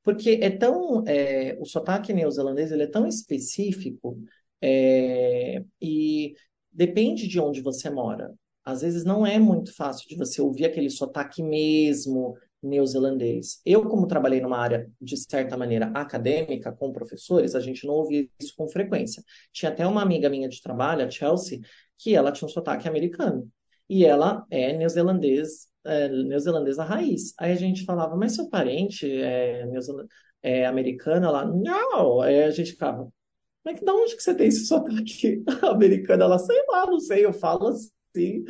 porque é tão, é, o sotaque neozelandês ele é tão específico é, e depende de onde você mora. Às vezes não é muito fácil de você ouvir aquele sotaque mesmo, neozelandês. Eu, como trabalhei numa área, de certa maneira, acadêmica, com professores, a gente não ouvia isso com frequência. Tinha até uma amiga minha de trabalho, a Chelsea, que ela tinha um sotaque americano. E ela é neozelandês, é, neozelandesa raiz. Aí a gente falava, mas seu parente é, é americano? Ela, não. Aí a gente ficava, mas de onde que você tem esse sotaque <laughs> americano? Ela, sei lá, não sei, eu falo assim.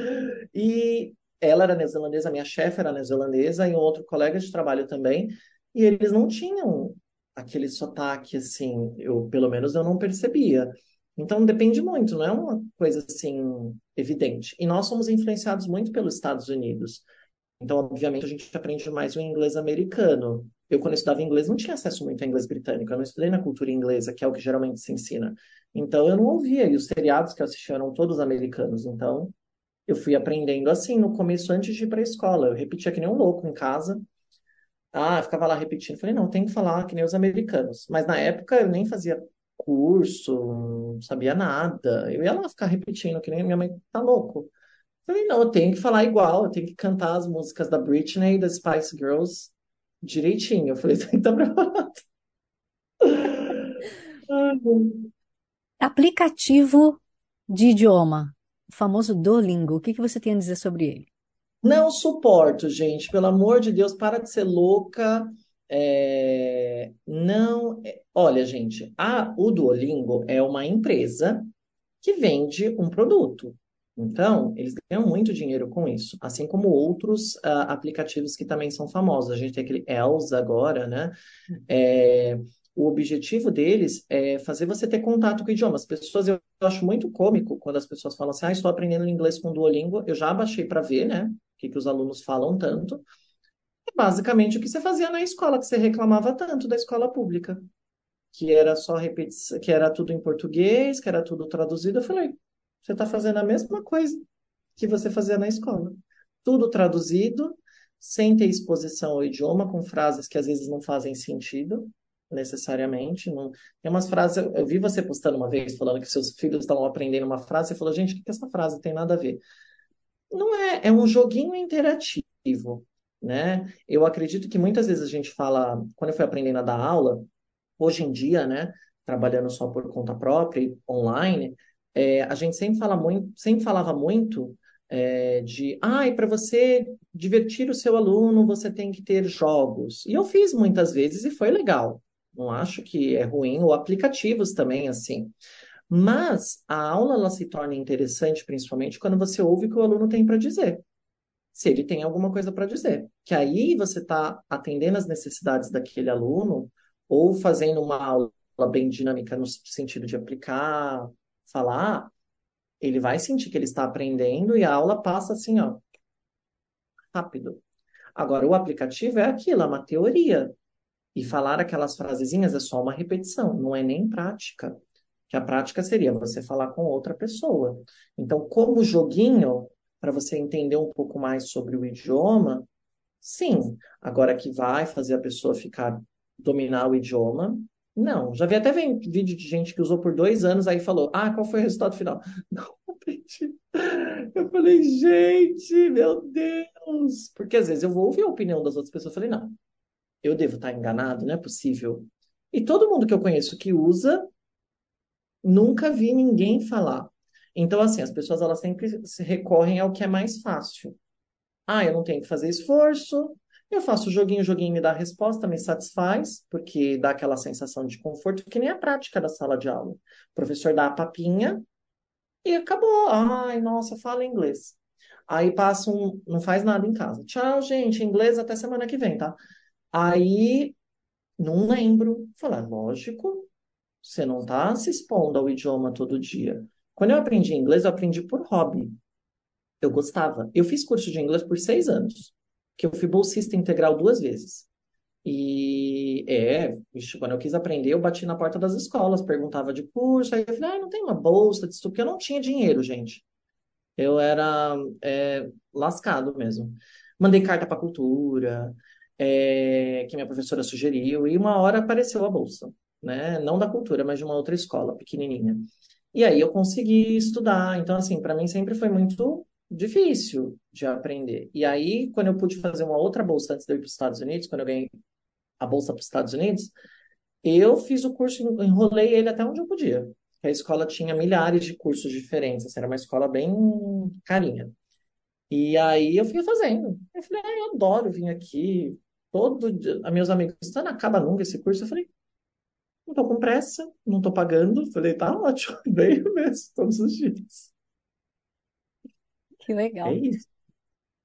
E ela era neozelandesa, minha chefe era neozelandesa e um outro colega de trabalho também, e eles não tinham aquele sotaque assim, eu pelo menos eu não percebia. Então depende muito, não é uma coisa assim evidente. E nós somos influenciados muito pelos Estados Unidos. Então, obviamente, a gente aprende mais o inglês americano. Eu, quando eu estudava inglês, não tinha acesso muito ao inglês britânico. Eu não estudei na cultura inglesa, que é o que geralmente se ensina. Então, eu não ouvia. E os seriados que eu assistia eram todos americanos. Então, eu fui aprendendo assim no começo, antes de ir para a escola. Eu repetia que nem um louco em casa. Ah, ficava lá repetindo. Falei, não, tem que falar que nem os americanos. Mas na época eu nem fazia curso, não sabia nada. Eu ia lá ficar repetindo, que nem minha mãe tá louco. Falei, não, eu tenho que falar igual, eu tenho que cantar as músicas da Britney das Spice Girls direitinho. Eu falei, tem que estar preparado. Aplicativo de idioma famoso Duolingo. O que que você tem a dizer sobre ele? Não suporto, gente. Pelo amor de Deus, para de ser louca. É, não. É, olha, gente, a, o Duolingo é uma empresa que vende um produto. Então, eles ganham muito dinheiro com isso, assim como outros uh, aplicativos que também são famosos. A gente tem aquele Elsa agora, né? É, o objetivo deles é fazer você ter contato com o idioma. As pessoas, eu acho muito cômico quando as pessoas falam assim, ah, estou aprendendo inglês com Duolingo. Eu já baixei para ver, né, o que, que os alunos falam tanto. É basicamente o que você fazia na escola, que você reclamava tanto da escola pública. Que era só repetição, que era tudo em português, que era tudo traduzido. Eu falei, você está fazendo a mesma coisa que você fazia na escola. Tudo traduzido, sem ter exposição ao idioma, com frases que às vezes não fazem sentido necessariamente. Não... Tem umas frases, eu, eu vi você postando uma vez falando que seus filhos estão aprendendo uma frase, você falou, gente, o que que essa frase tem nada a ver? Não é, é um joguinho interativo, né? Eu acredito que muitas vezes a gente fala, quando eu fui aprendendo a dar aula, hoje em dia, né, trabalhando só por conta própria e online, é, a gente sempre fala muito, sempre falava muito é, de, ah, e para você divertir o seu aluno, você tem que ter jogos. E eu fiz muitas vezes e foi legal. Não acho que é ruim, ou aplicativos também, assim. Mas a aula ela se torna interessante principalmente quando você ouve o que o aluno tem para dizer. Se ele tem alguma coisa para dizer. Que aí você está atendendo as necessidades daquele aluno ou fazendo uma aula bem dinâmica no sentido de aplicar, falar, ele vai sentir que ele está aprendendo e a aula passa assim, ó, rápido. Agora, o aplicativo é aquilo, é uma teoria. E falar aquelas frasezinhas é só uma repetição, não é nem prática. Que a prática seria você falar com outra pessoa. Então, como joguinho, para você entender um pouco mais sobre o idioma, sim. Agora que vai fazer a pessoa ficar dominar o idioma, não. Já vi até vídeo de gente que usou por dois anos aí falou: Ah, qual foi o resultado final? <laughs> Não aprendi. Eu falei, gente, meu Deus. Porque às vezes eu vou ouvir a opinião das outras pessoas. Eu falei, não, eu devo estar enganado, não é possível. E todo mundo que eu conheço que usa, nunca vi ninguém falar. Então, assim, as pessoas elas sempre se recorrem ao que é mais fácil. Ah, eu não tenho que fazer esforço, eu faço o joguinho, joguinho me dá a resposta, me satisfaz, porque dá aquela sensação de conforto, que nem a prática da sala de aula. O professor dá a papinha e acabou. Ai, nossa, fala inglês. Aí passa um, não faz nada em casa. Tchau, gente, inglês até semana que vem, tá? Aí, não lembro. Falar, lógico, você não tá se expondo ao idioma todo dia. Quando eu aprendi inglês, eu aprendi por hobby. Eu gostava. Eu fiz curso de inglês por seis anos que eu fui bolsista integral duas vezes. E é, quando eu quis aprender, eu bati na porta das escolas, perguntava de curso, aí eu falei, ah, não tem uma bolsa disso, porque eu não tinha dinheiro, gente. Eu era é, lascado mesmo. Mandei carta para cultura, é, que minha professora sugeriu, e uma hora apareceu a bolsa, né? Não da cultura, mas de uma outra escola, pequenininha. E aí eu consegui estudar. Então, assim, para mim sempre foi muito difícil de aprender. E aí, quando eu pude fazer uma outra bolsa antes de eu ir para os Estados Unidos, quando eu ganhei a bolsa para os Estados Unidos, eu fiz o curso, enrolei ele até onde eu podia. A escola tinha milhares de cursos diferentes, assim, era uma escola bem carinha. E aí eu fui fazendo. Eu falei, ah, eu adoro vir aqui. Todo dia, meus amigos, não acaba nunca esse curso. Eu falei, não tô com pressa, não tô pagando. Falei, tá ótimo, <laughs> venho mesmo, todos os dias. Que É legal. isso.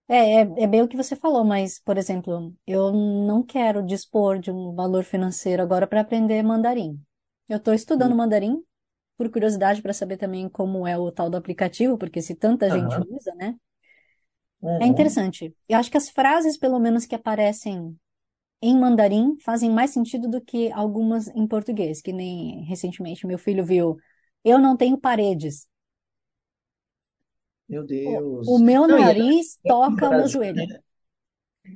É, é, é bem o que você falou, mas, por exemplo, eu não quero dispor de um valor financeiro agora para aprender mandarim. Eu estou estudando mandarim por curiosidade para saber também como é o tal do aplicativo, porque se tanta gente Aham, usa, né? É uhum. interessante. Eu acho que as frases, pelo menos, que aparecem em mandarim fazem mais sentido do que algumas em português, que nem recentemente meu filho viu. Eu não tenho paredes. Meu O, o Deus. meu Não, é nariz no <laughs> toca o meu joelho.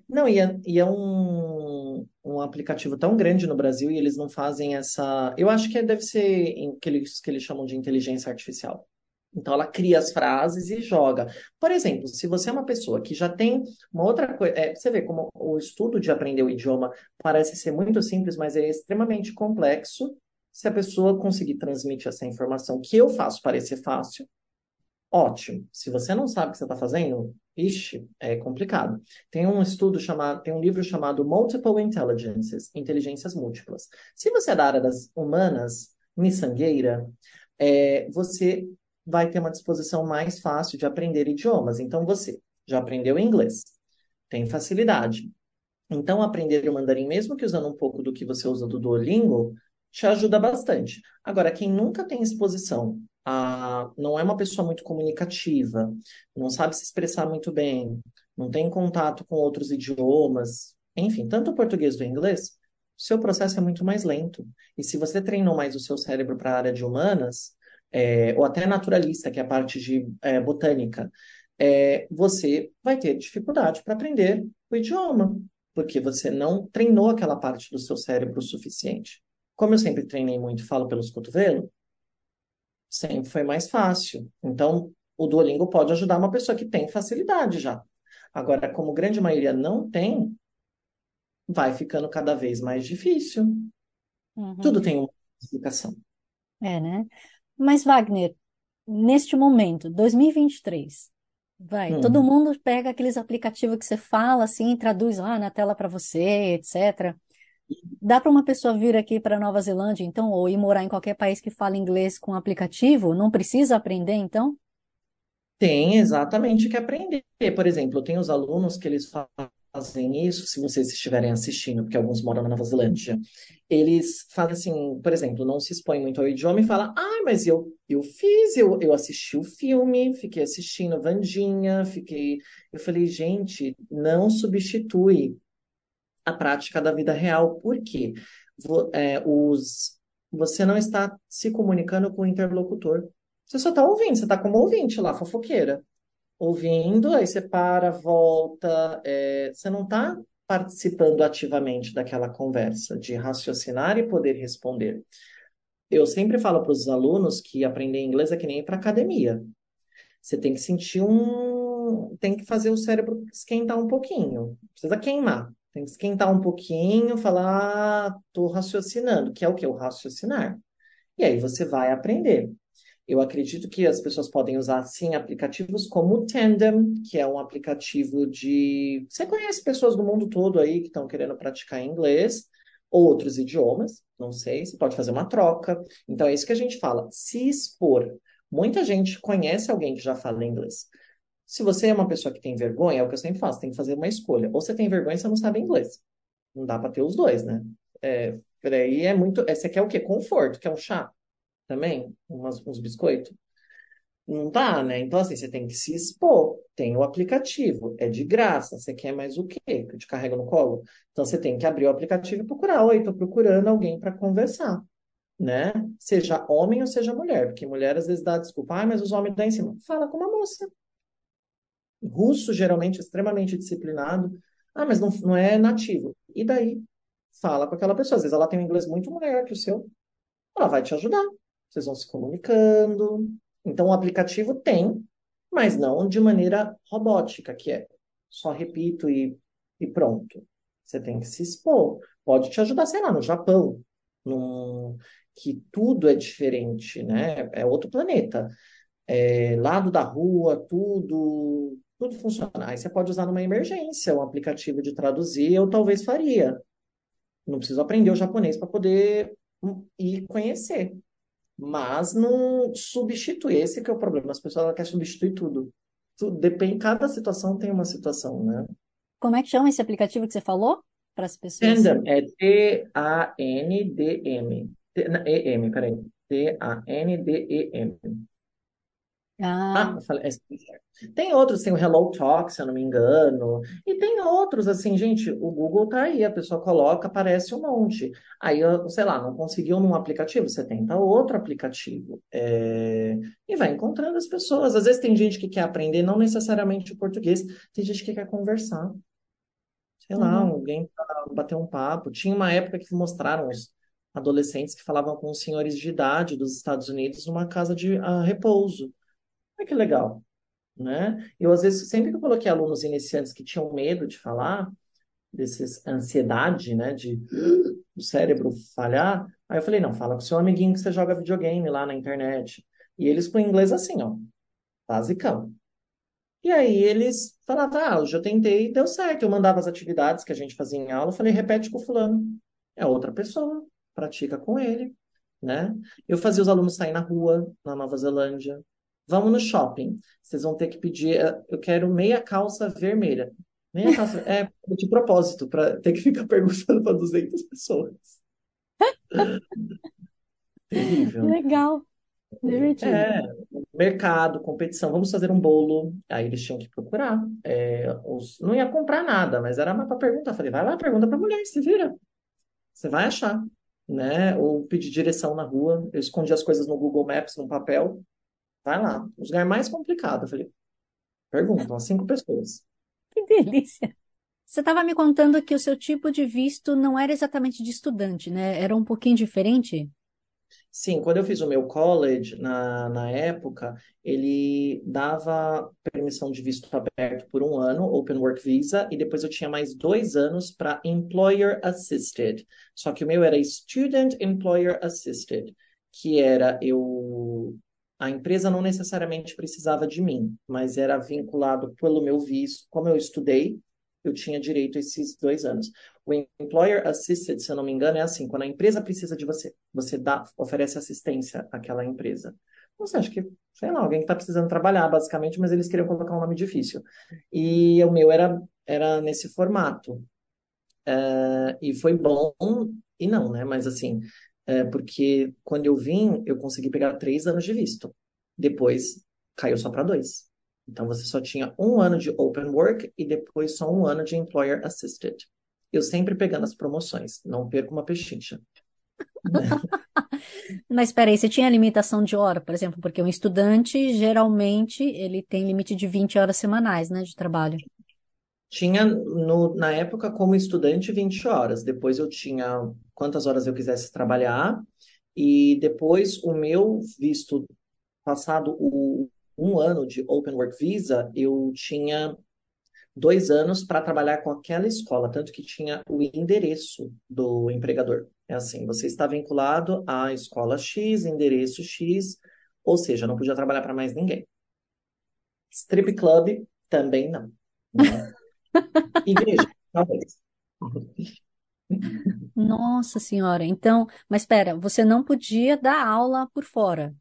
Não, e é, e é um, um aplicativo tão grande no Brasil e eles não fazem essa. Eu acho que deve ser em que eles, que eles chamam de inteligência artificial. Então ela cria as frases e joga. Por exemplo, se você é uma pessoa que já tem uma outra coisa. É, você vê como o estudo de aprender o idioma parece ser muito simples, mas é extremamente complexo. Se a pessoa conseguir transmitir essa informação que eu faço parecer fácil Ótimo. Se você não sabe o que você está fazendo, ixi, é complicado. Tem um estudo chamado, tem um livro chamado Multiple Intelligences, Inteligências Múltiplas. Se você é da área das humanas, miçangueira, é, você vai ter uma disposição mais fácil de aprender idiomas. Então, você já aprendeu inglês, tem facilidade. Então, aprender o mandarim, mesmo que usando um pouco do que você usa do Duolingo, te ajuda bastante. Agora, quem nunca tem exposição a, não é uma pessoa muito comunicativa, não sabe se expressar muito bem, não tem contato com outros idiomas, enfim, tanto o português do inglês, o seu processo é muito mais lento. E se você treinou mais o seu cérebro para a área de humanas, é, ou até naturalista, que é a parte de é, botânica, é, você vai ter dificuldade para aprender o idioma. porque você não treinou aquela parte do seu cérebro o suficiente. Como eu sempre treinei muito e falo pelos cotovelos, sempre foi mais fácil. Então, o Duolingo pode ajudar uma pessoa que tem facilidade já. Agora, como grande maioria não tem, vai ficando cada vez mais difícil. Uhum. Tudo tem uma explicação. É, né? Mas, Wagner, neste momento, 2023, vai, todo Hum. mundo pega aqueles aplicativos que você fala assim, traduz lá na tela para você, etc. Dá para uma pessoa vir aqui para Nova Zelândia, então, ou ir morar em qualquer país que fala inglês com aplicativo? Não precisa aprender, então? Tem exatamente que aprender. Por exemplo, eu tenho os alunos que eles fazem isso, se vocês estiverem assistindo, porque alguns moram na Nova Zelândia. Eles fazem assim, por exemplo, não se expõem muito ao idioma e falam: Ah, mas eu, eu fiz, eu, eu assisti o filme, fiquei assistindo Wandinha, fiquei. Eu falei, gente, não substitui a prática da vida real. Por quê? Vo- é, os, você não está se comunicando com o interlocutor. Você só está ouvindo, você está como ouvinte lá, fofoqueira. Ouvindo, aí você para, volta. é, você não está participando ativamente daquela conversa, de raciocinar e poder responder. Eu sempre falo para os alunos que aprender inglês é que nem ir para academia. Você tem que sentir um. Tem que fazer o cérebro esquentar um pouquinho. Precisa queimar. Tem que esquentar um pouquinho, falar, ah, tô raciocinando, que é o que? O raciocinar. E aí você vai aprender. Eu acredito que as pessoas podem usar, sim, aplicativos como o Tandem, que é um aplicativo de. Você conhece pessoas do mundo todo aí que estão querendo praticar inglês, ou outros idiomas, não sei, você pode fazer uma troca. Então é isso que a gente fala, se expor. Muita gente conhece alguém que já fala inglês. Se você é uma pessoa que tem vergonha, é o que eu sempre faço, tem que fazer uma escolha. Ou você tem vergonha, você não sabe inglês. Não dá para ter os dois, né? É, peraí, é muito. é, Você quer o quê? Conforto, quer um chá também? Umas, uns biscoitos? Não dá, né? Então, assim, você tem que se expor. Tem o aplicativo, é de graça. Você quer mais o quê? Que eu te carrego no colo? Então, você tem que abrir o aplicativo e procurar. Oi, estou procurando alguém para conversar, né? Seja homem ou seja mulher, porque mulher às vezes dá desculpa, ah, mas os homens dão em cima. Fala com uma moça. Russo, geralmente, extremamente disciplinado. Ah, mas não, não é nativo. E daí? Fala com aquela pessoa. Às vezes ela tem um inglês muito maior que o seu. Ela vai te ajudar. Vocês vão se comunicando. Então, o aplicativo tem, mas não de maneira robótica, que é só repito e, e pronto. Você tem que se expor. Pode te ajudar, sei lá, no Japão, num, que tudo é diferente, né? É outro planeta. É, lado da rua, tudo, tudo funciona. Aí você pode usar numa emergência um aplicativo de traduzir, eu talvez faria. Não preciso aprender o japonês para poder hum, ir conhecer. Mas não substitui. Esse que é o problema. As pessoas querem substituir tudo. Tudo depende, cada situação tem uma situação, né? Como é que chama esse aplicativo que você falou? Para as pessoas. Tandem é T-A-N-D-M. E-M, peraí. T-A-N-D-E-M. Ah, Ah. Tem outros, tem o Hello Talk, se eu não me engano. E tem outros, assim, gente, o Google tá aí, a pessoa coloca, aparece um monte. Aí, eu, sei lá, não conseguiu num aplicativo, você tenta outro aplicativo. É, E vai encontrando as pessoas. Às vezes tem gente que quer aprender, não necessariamente o português, tem gente que quer conversar. Sei lá, uhum. alguém para bater um papo. Tinha uma época que mostraram os adolescentes que falavam com os senhores de idade dos Estados Unidos numa casa de ah, repouso. Olha que legal né? Eu, às vezes, sempre que eu coloquei alunos iniciantes que tinham medo de falar, desses ansiedade, né, de o cérebro falhar, aí eu falei, não, fala com seu amiguinho que você joga videogame lá na internet. E eles com inglês assim, ó, basicão. E aí eles falavam, ah, hoje eu tentei e deu certo. Eu mandava as atividades que a gente fazia em aula, eu falei, repete com o fulano. É outra pessoa, pratica com ele, né? Eu fazia os alunos sair na rua, na Nova Zelândia. Vamos no shopping. Vocês vão ter que pedir, eh, eu quero meia calça vermelha. Meia calça, é de propósito, para ter que ficar <laughs> perguntando para 200 pessoas. <laughs> Terrível. Legal, divertido. É, mercado, competição, vamos fazer um bolo. Aí eles tinham que procurar. É, os- não ia comprar nada, mas era mais para perguntar. Falei, vai lá, pergunta para mulher, se vira. Você vai achar, né? Ou pedir direção na rua. Eu escondi as coisas no Google Maps, no papel. Vai lá. Os lugares mais complicados. Eu falei, perguntam, cinco pessoas. <laughs> Que delícia. Você estava me contando que o seu tipo de visto não era exatamente de estudante, né? Era um pouquinho diferente? Sim, quando eu fiz o meu college, na, na época, ele dava permissão de visto aberto por um ano, Open Work Visa, e depois eu tinha mais dois anos para Employer Assisted. Só que o meu era Student Employer Assisted, que era eu. A empresa não necessariamente precisava de mim, mas era vinculado pelo meu visto. Como eu estudei, eu tinha direito a esses dois anos. O Employer Assisted, se eu não me engano, é assim, quando a empresa precisa de você, você dá, oferece assistência àquela empresa. Sei, acho que, sei lá, alguém que está precisando trabalhar, basicamente, mas eles queriam colocar um nome difícil. E o meu era, era nesse formato. É, e foi bom e não, né? Mas assim, é, porque quando eu vim, eu consegui pegar três anos de visto. Depois caiu só para dois. Então você só tinha um ano de Open Work e depois só um ano de Employer Assisted. Eu sempre pegando as promoções, não perco uma pechincha. <laughs> Mas espera aí, você tinha limitação de hora, por exemplo, porque um estudante, geralmente, ele tem limite de 20 horas semanais, né, de trabalho. Tinha, no, na época, como estudante, 20 horas. Depois eu tinha quantas horas eu quisesse trabalhar. E depois o meu visto, passado o, um ano de Open Work Visa, eu tinha dois anos para trabalhar com aquela escola, tanto que tinha o endereço do empregador. É assim, você está vinculado à escola X, endereço X, ou seja, não podia trabalhar para mais ninguém. Strip club também não. Né? <laughs> Igreja, talvez. Nossa Senhora, então, mas espera, você não podia dar aula por fora.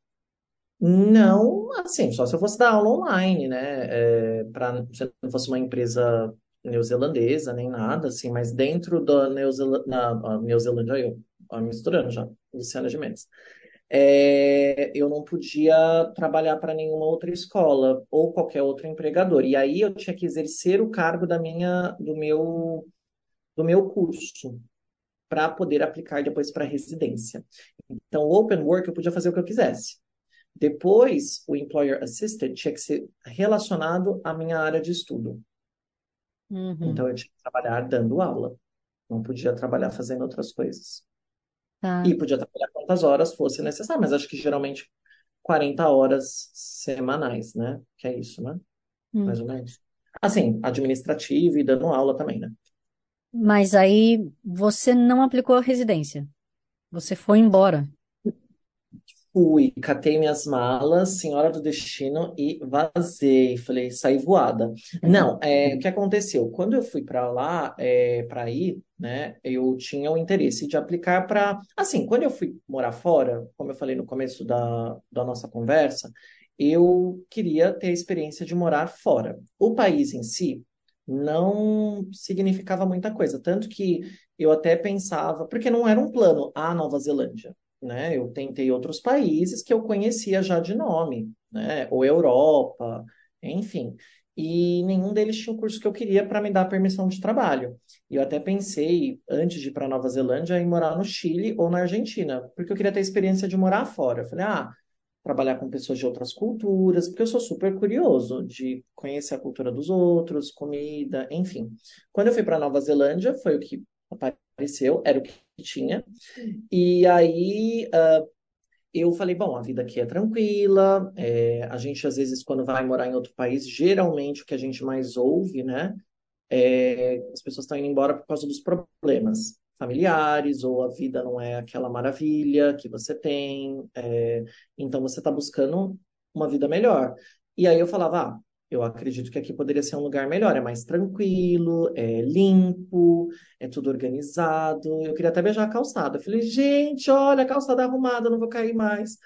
Não, assim, só se eu fosse dar aula online, né? É, para se não fosse uma empresa neozelandesa nem nada, assim, mas dentro da Neozela- na, Neozelândia, eu, ó, misturando já, Luciana Gimenez. É, eu não podia trabalhar para nenhuma outra escola ou qualquer outro empregador. E aí eu tinha que exercer o cargo da minha, do meu, do meu curso para poder aplicar depois para residência. Então, o Open Work eu podia fazer o que eu quisesse. Depois, o Employer Assisted tinha que ser relacionado à minha área de estudo. Uhum, Então, eu tinha que trabalhar dando aula. Não podia trabalhar fazendo outras coisas. Tá. E podia trabalhar quantas horas fosse necessário, mas acho que geralmente 40 horas semanais, né? Que é isso, né? Hum. Mais ou menos. Assim, administrativo e dando aula também, né? Mas aí você não aplicou a residência. Você foi embora. Fui, catei minhas malas, senhora do destino, e vazei. Falei, saí voada. Não, é, o que aconteceu? Quando eu fui para lá, é, para ir, né, eu tinha o interesse de aplicar para. Assim, quando eu fui morar fora, como eu falei no começo da, da nossa conversa, eu queria ter a experiência de morar fora. O país em si não significava muita coisa, tanto que eu até pensava, porque não era um plano, a Nova Zelândia né? Eu tentei outros países que eu conhecia já de nome, né? Ou Europa, enfim. E nenhum deles tinha o curso que eu queria para me dar permissão de trabalho. E eu até pensei, antes de ir para Nova Zelândia, em morar no Chile ou na Argentina, porque eu queria ter a experiência de morar fora. Eu falei, ah, trabalhar com pessoas de outras culturas, porque eu sou super curioso de conhecer a cultura dos outros, comida, enfim. Quando eu fui para Nova Zelândia, foi o que apareceu, era o que tinha. E aí uh, eu falei, bom, a vida aqui é tranquila, é, a gente às vezes quando vai morar em outro país, geralmente o que a gente mais ouve, né, é, as pessoas estão indo embora por causa dos problemas familiares, ou a vida não é aquela maravilha que você tem, é, então você está buscando uma vida melhor. E aí eu falava, ah, eu acredito que aqui poderia ser um lugar melhor, é mais tranquilo, é limpo, é tudo organizado. Eu queria até beijar a calçada. Eu falei, gente, olha a calçada arrumada, não vou cair mais.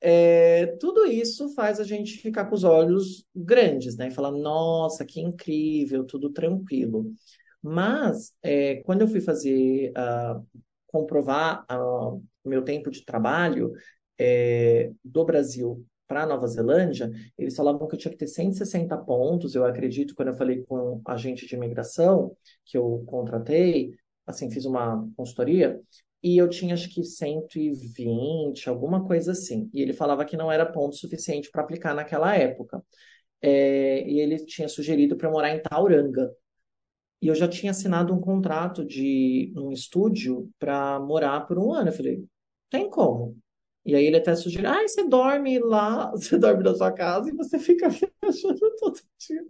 É, tudo isso faz a gente ficar com os olhos grandes, né? E falar, nossa, que incrível, tudo tranquilo. Mas, é, quando eu fui fazer, uh, comprovar uh, o meu tempo de trabalho é, do Brasil para Nova Zelândia, eles falavam que eu tinha que ter 160 pontos, eu acredito, quando eu falei com a agente de imigração, que eu contratei, assim, fiz uma consultoria, e eu tinha acho que 120, alguma coisa assim. E ele falava que não era ponto suficiente para aplicar naquela época. É, e ele tinha sugerido para morar em Tauranga. E eu já tinha assinado um contrato de um estúdio para morar por um ano. Eu falei, tem como? E aí ele até sugeriu, ah, você dorme lá, <laughs> você dorme na sua casa e você fica <laughs> viajando todo dia.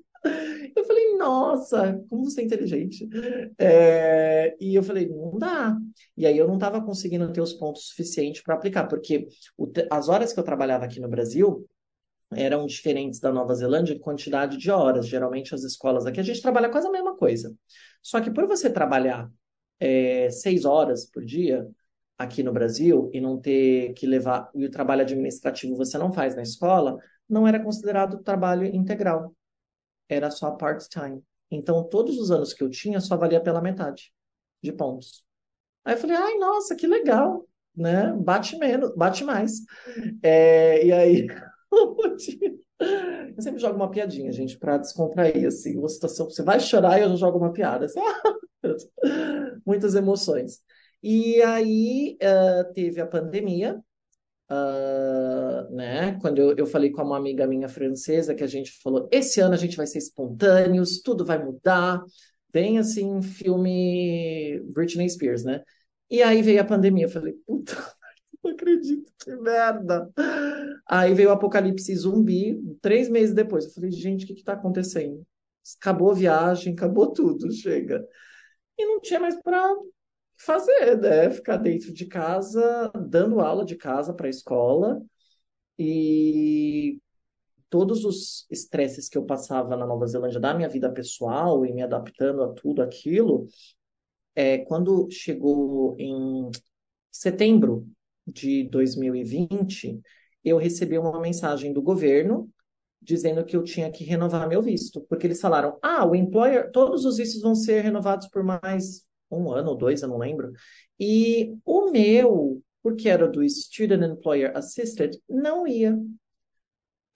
Eu falei, nossa, como você é inteligente. É, e eu falei, não dá. E aí eu não estava conseguindo ter os pontos suficientes para aplicar, porque o, as horas que eu trabalhava aqui no Brasil eram diferentes da Nova Zelândia em quantidade de horas. Geralmente as escolas aqui a gente trabalha quase a mesma coisa. Só que por você trabalhar é, seis horas por dia aqui no Brasil e não ter que levar e o trabalho administrativo você não faz na escola, não era considerado trabalho integral era só part-time. Então, todos os anos que eu tinha só valia pela metade de pontos. Aí eu falei, ai, nossa, que legal, né? Bate menos, bate mais. É, e aí, <laughs> eu sempre jogo uma piadinha, gente, para descontrair, assim, uma situação, você vai chorar e eu jogo uma piada. Assim, <laughs> muitas emoções. E aí, uh, teve a pandemia, Uh, né? Quando eu, eu falei com uma amiga minha francesa, que a gente falou: esse ano a gente vai ser espontâneos, tudo vai mudar, bem assim, filme Britney Spears, né? E aí veio a pandemia, eu falei: puta, <laughs> não acredito, que merda. Aí veio o apocalipse zumbi, três meses depois. Eu falei: gente, o que que tá acontecendo? Acabou a viagem, acabou tudo, chega. E não tinha mais para fazer, né? Ficar dentro de casa, dando aula de casa para a escola e todos os estresses que eu passava na Nova Zelândia da minha vida pessoal e me adaptando a tudo aquilo, é, quando chegou em setembro de 2020, eu recebi uma mensagem do governo dizendo que eu tinha que renovar meu visto, porque eles falaram: "Ah, o employer, todos os vistos vão ser renovados por mais um ano ou dois, eu não lembro. E o meu, porque era do Student Employer Assisted, não ia.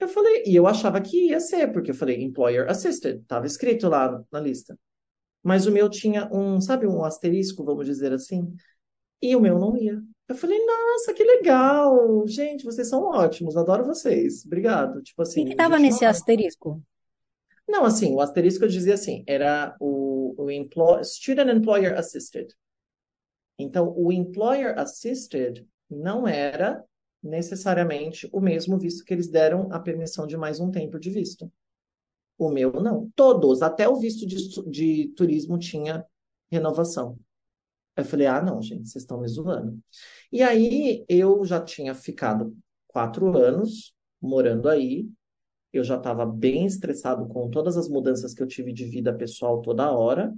Eu falei, e eu achava que ia ser, porque eu falei Employer Assisted, estava escrito lá na lista. Mas o meu tinha um, sabe, um asterisco, vamos dizer assim, e o meu não ia. Eu falei, nossa, que legal! Gente, vocês são ótimos, adoro vocês. Obrigado. Tipo assim. O que estava nesse não... asterisco? Não, assim, o asterisco eu dizia assim, era o, o employ, Student Employer Assisted. Então, o Employer Assisted não era necessariamente o mesmo visto que eles deram a permissão de mais um tempo de visto. O meu não. Todos, até o visto de, de turismo tinha renovação. Eu falei, ah, não, gente, vocês estão me zoando. E aí eu já tinha ficado quatro anos morando aí, eu já estava bem estressado com todas as mudanças que eu tive de vida pessoal toda hora.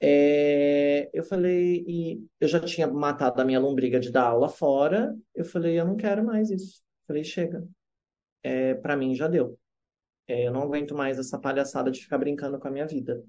É, eu falei, e eu já tinha matado a minha lombriga de dar aula fora. Eu falei, eu não quero mais isso. Eu falei, chega. É, para mim já deu. É, eu não aguento mais essa palhaçada de ficar brincando com a minha vida.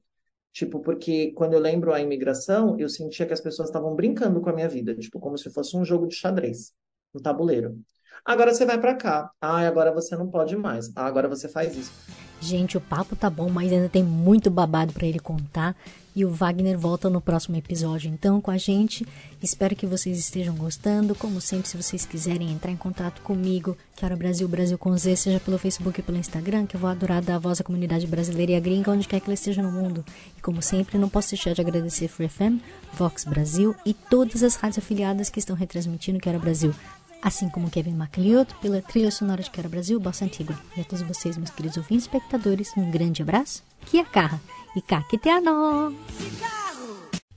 Tipo, porque quando eu lembro a imigração, eu sentia que as pessoas estavam brincando com a minha vida, tipo, como se fosse um jogo de xadrez, um tabuleiro. Agora você vai para cá. Ah, agora você não pode mais. Ah, agora você faz isso. Gente, o papo tá bom, mas ainda tem muito babado para ele contar. E o Wagner volta no próximo episódio, então, com a gente. Espero que vocês estejam gostando. Como sempre, se vocês quiserem entrar em contato comigo, Quero Brasil, Brasil com Z, seja pelo Facebook ou pelo Instagram, que eu vou adorar dar a voz à comunidade brasileira e a gringa, onde quer que ela esteja no mundo. E como sempre, não posso deixar de agradecer Free FM, Vox Brasil e todas as rádios afiliadas que estão retransmitindo Quero Brasil assim como Kevin MacLeod pela trilha sonora de Quero Brasil, Bossa Antiga. E a todos vocês, meus queridos ouvintes e espectadores, um grande abraço, que a carra e caqueteano!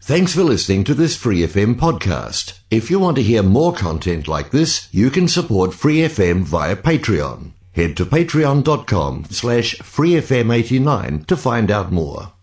Thanks for listening to this Free FM podcast. If you want to hear more content like this, you can support Free FM via Patreon. Head to patreon.com slash freefm89 to find out more.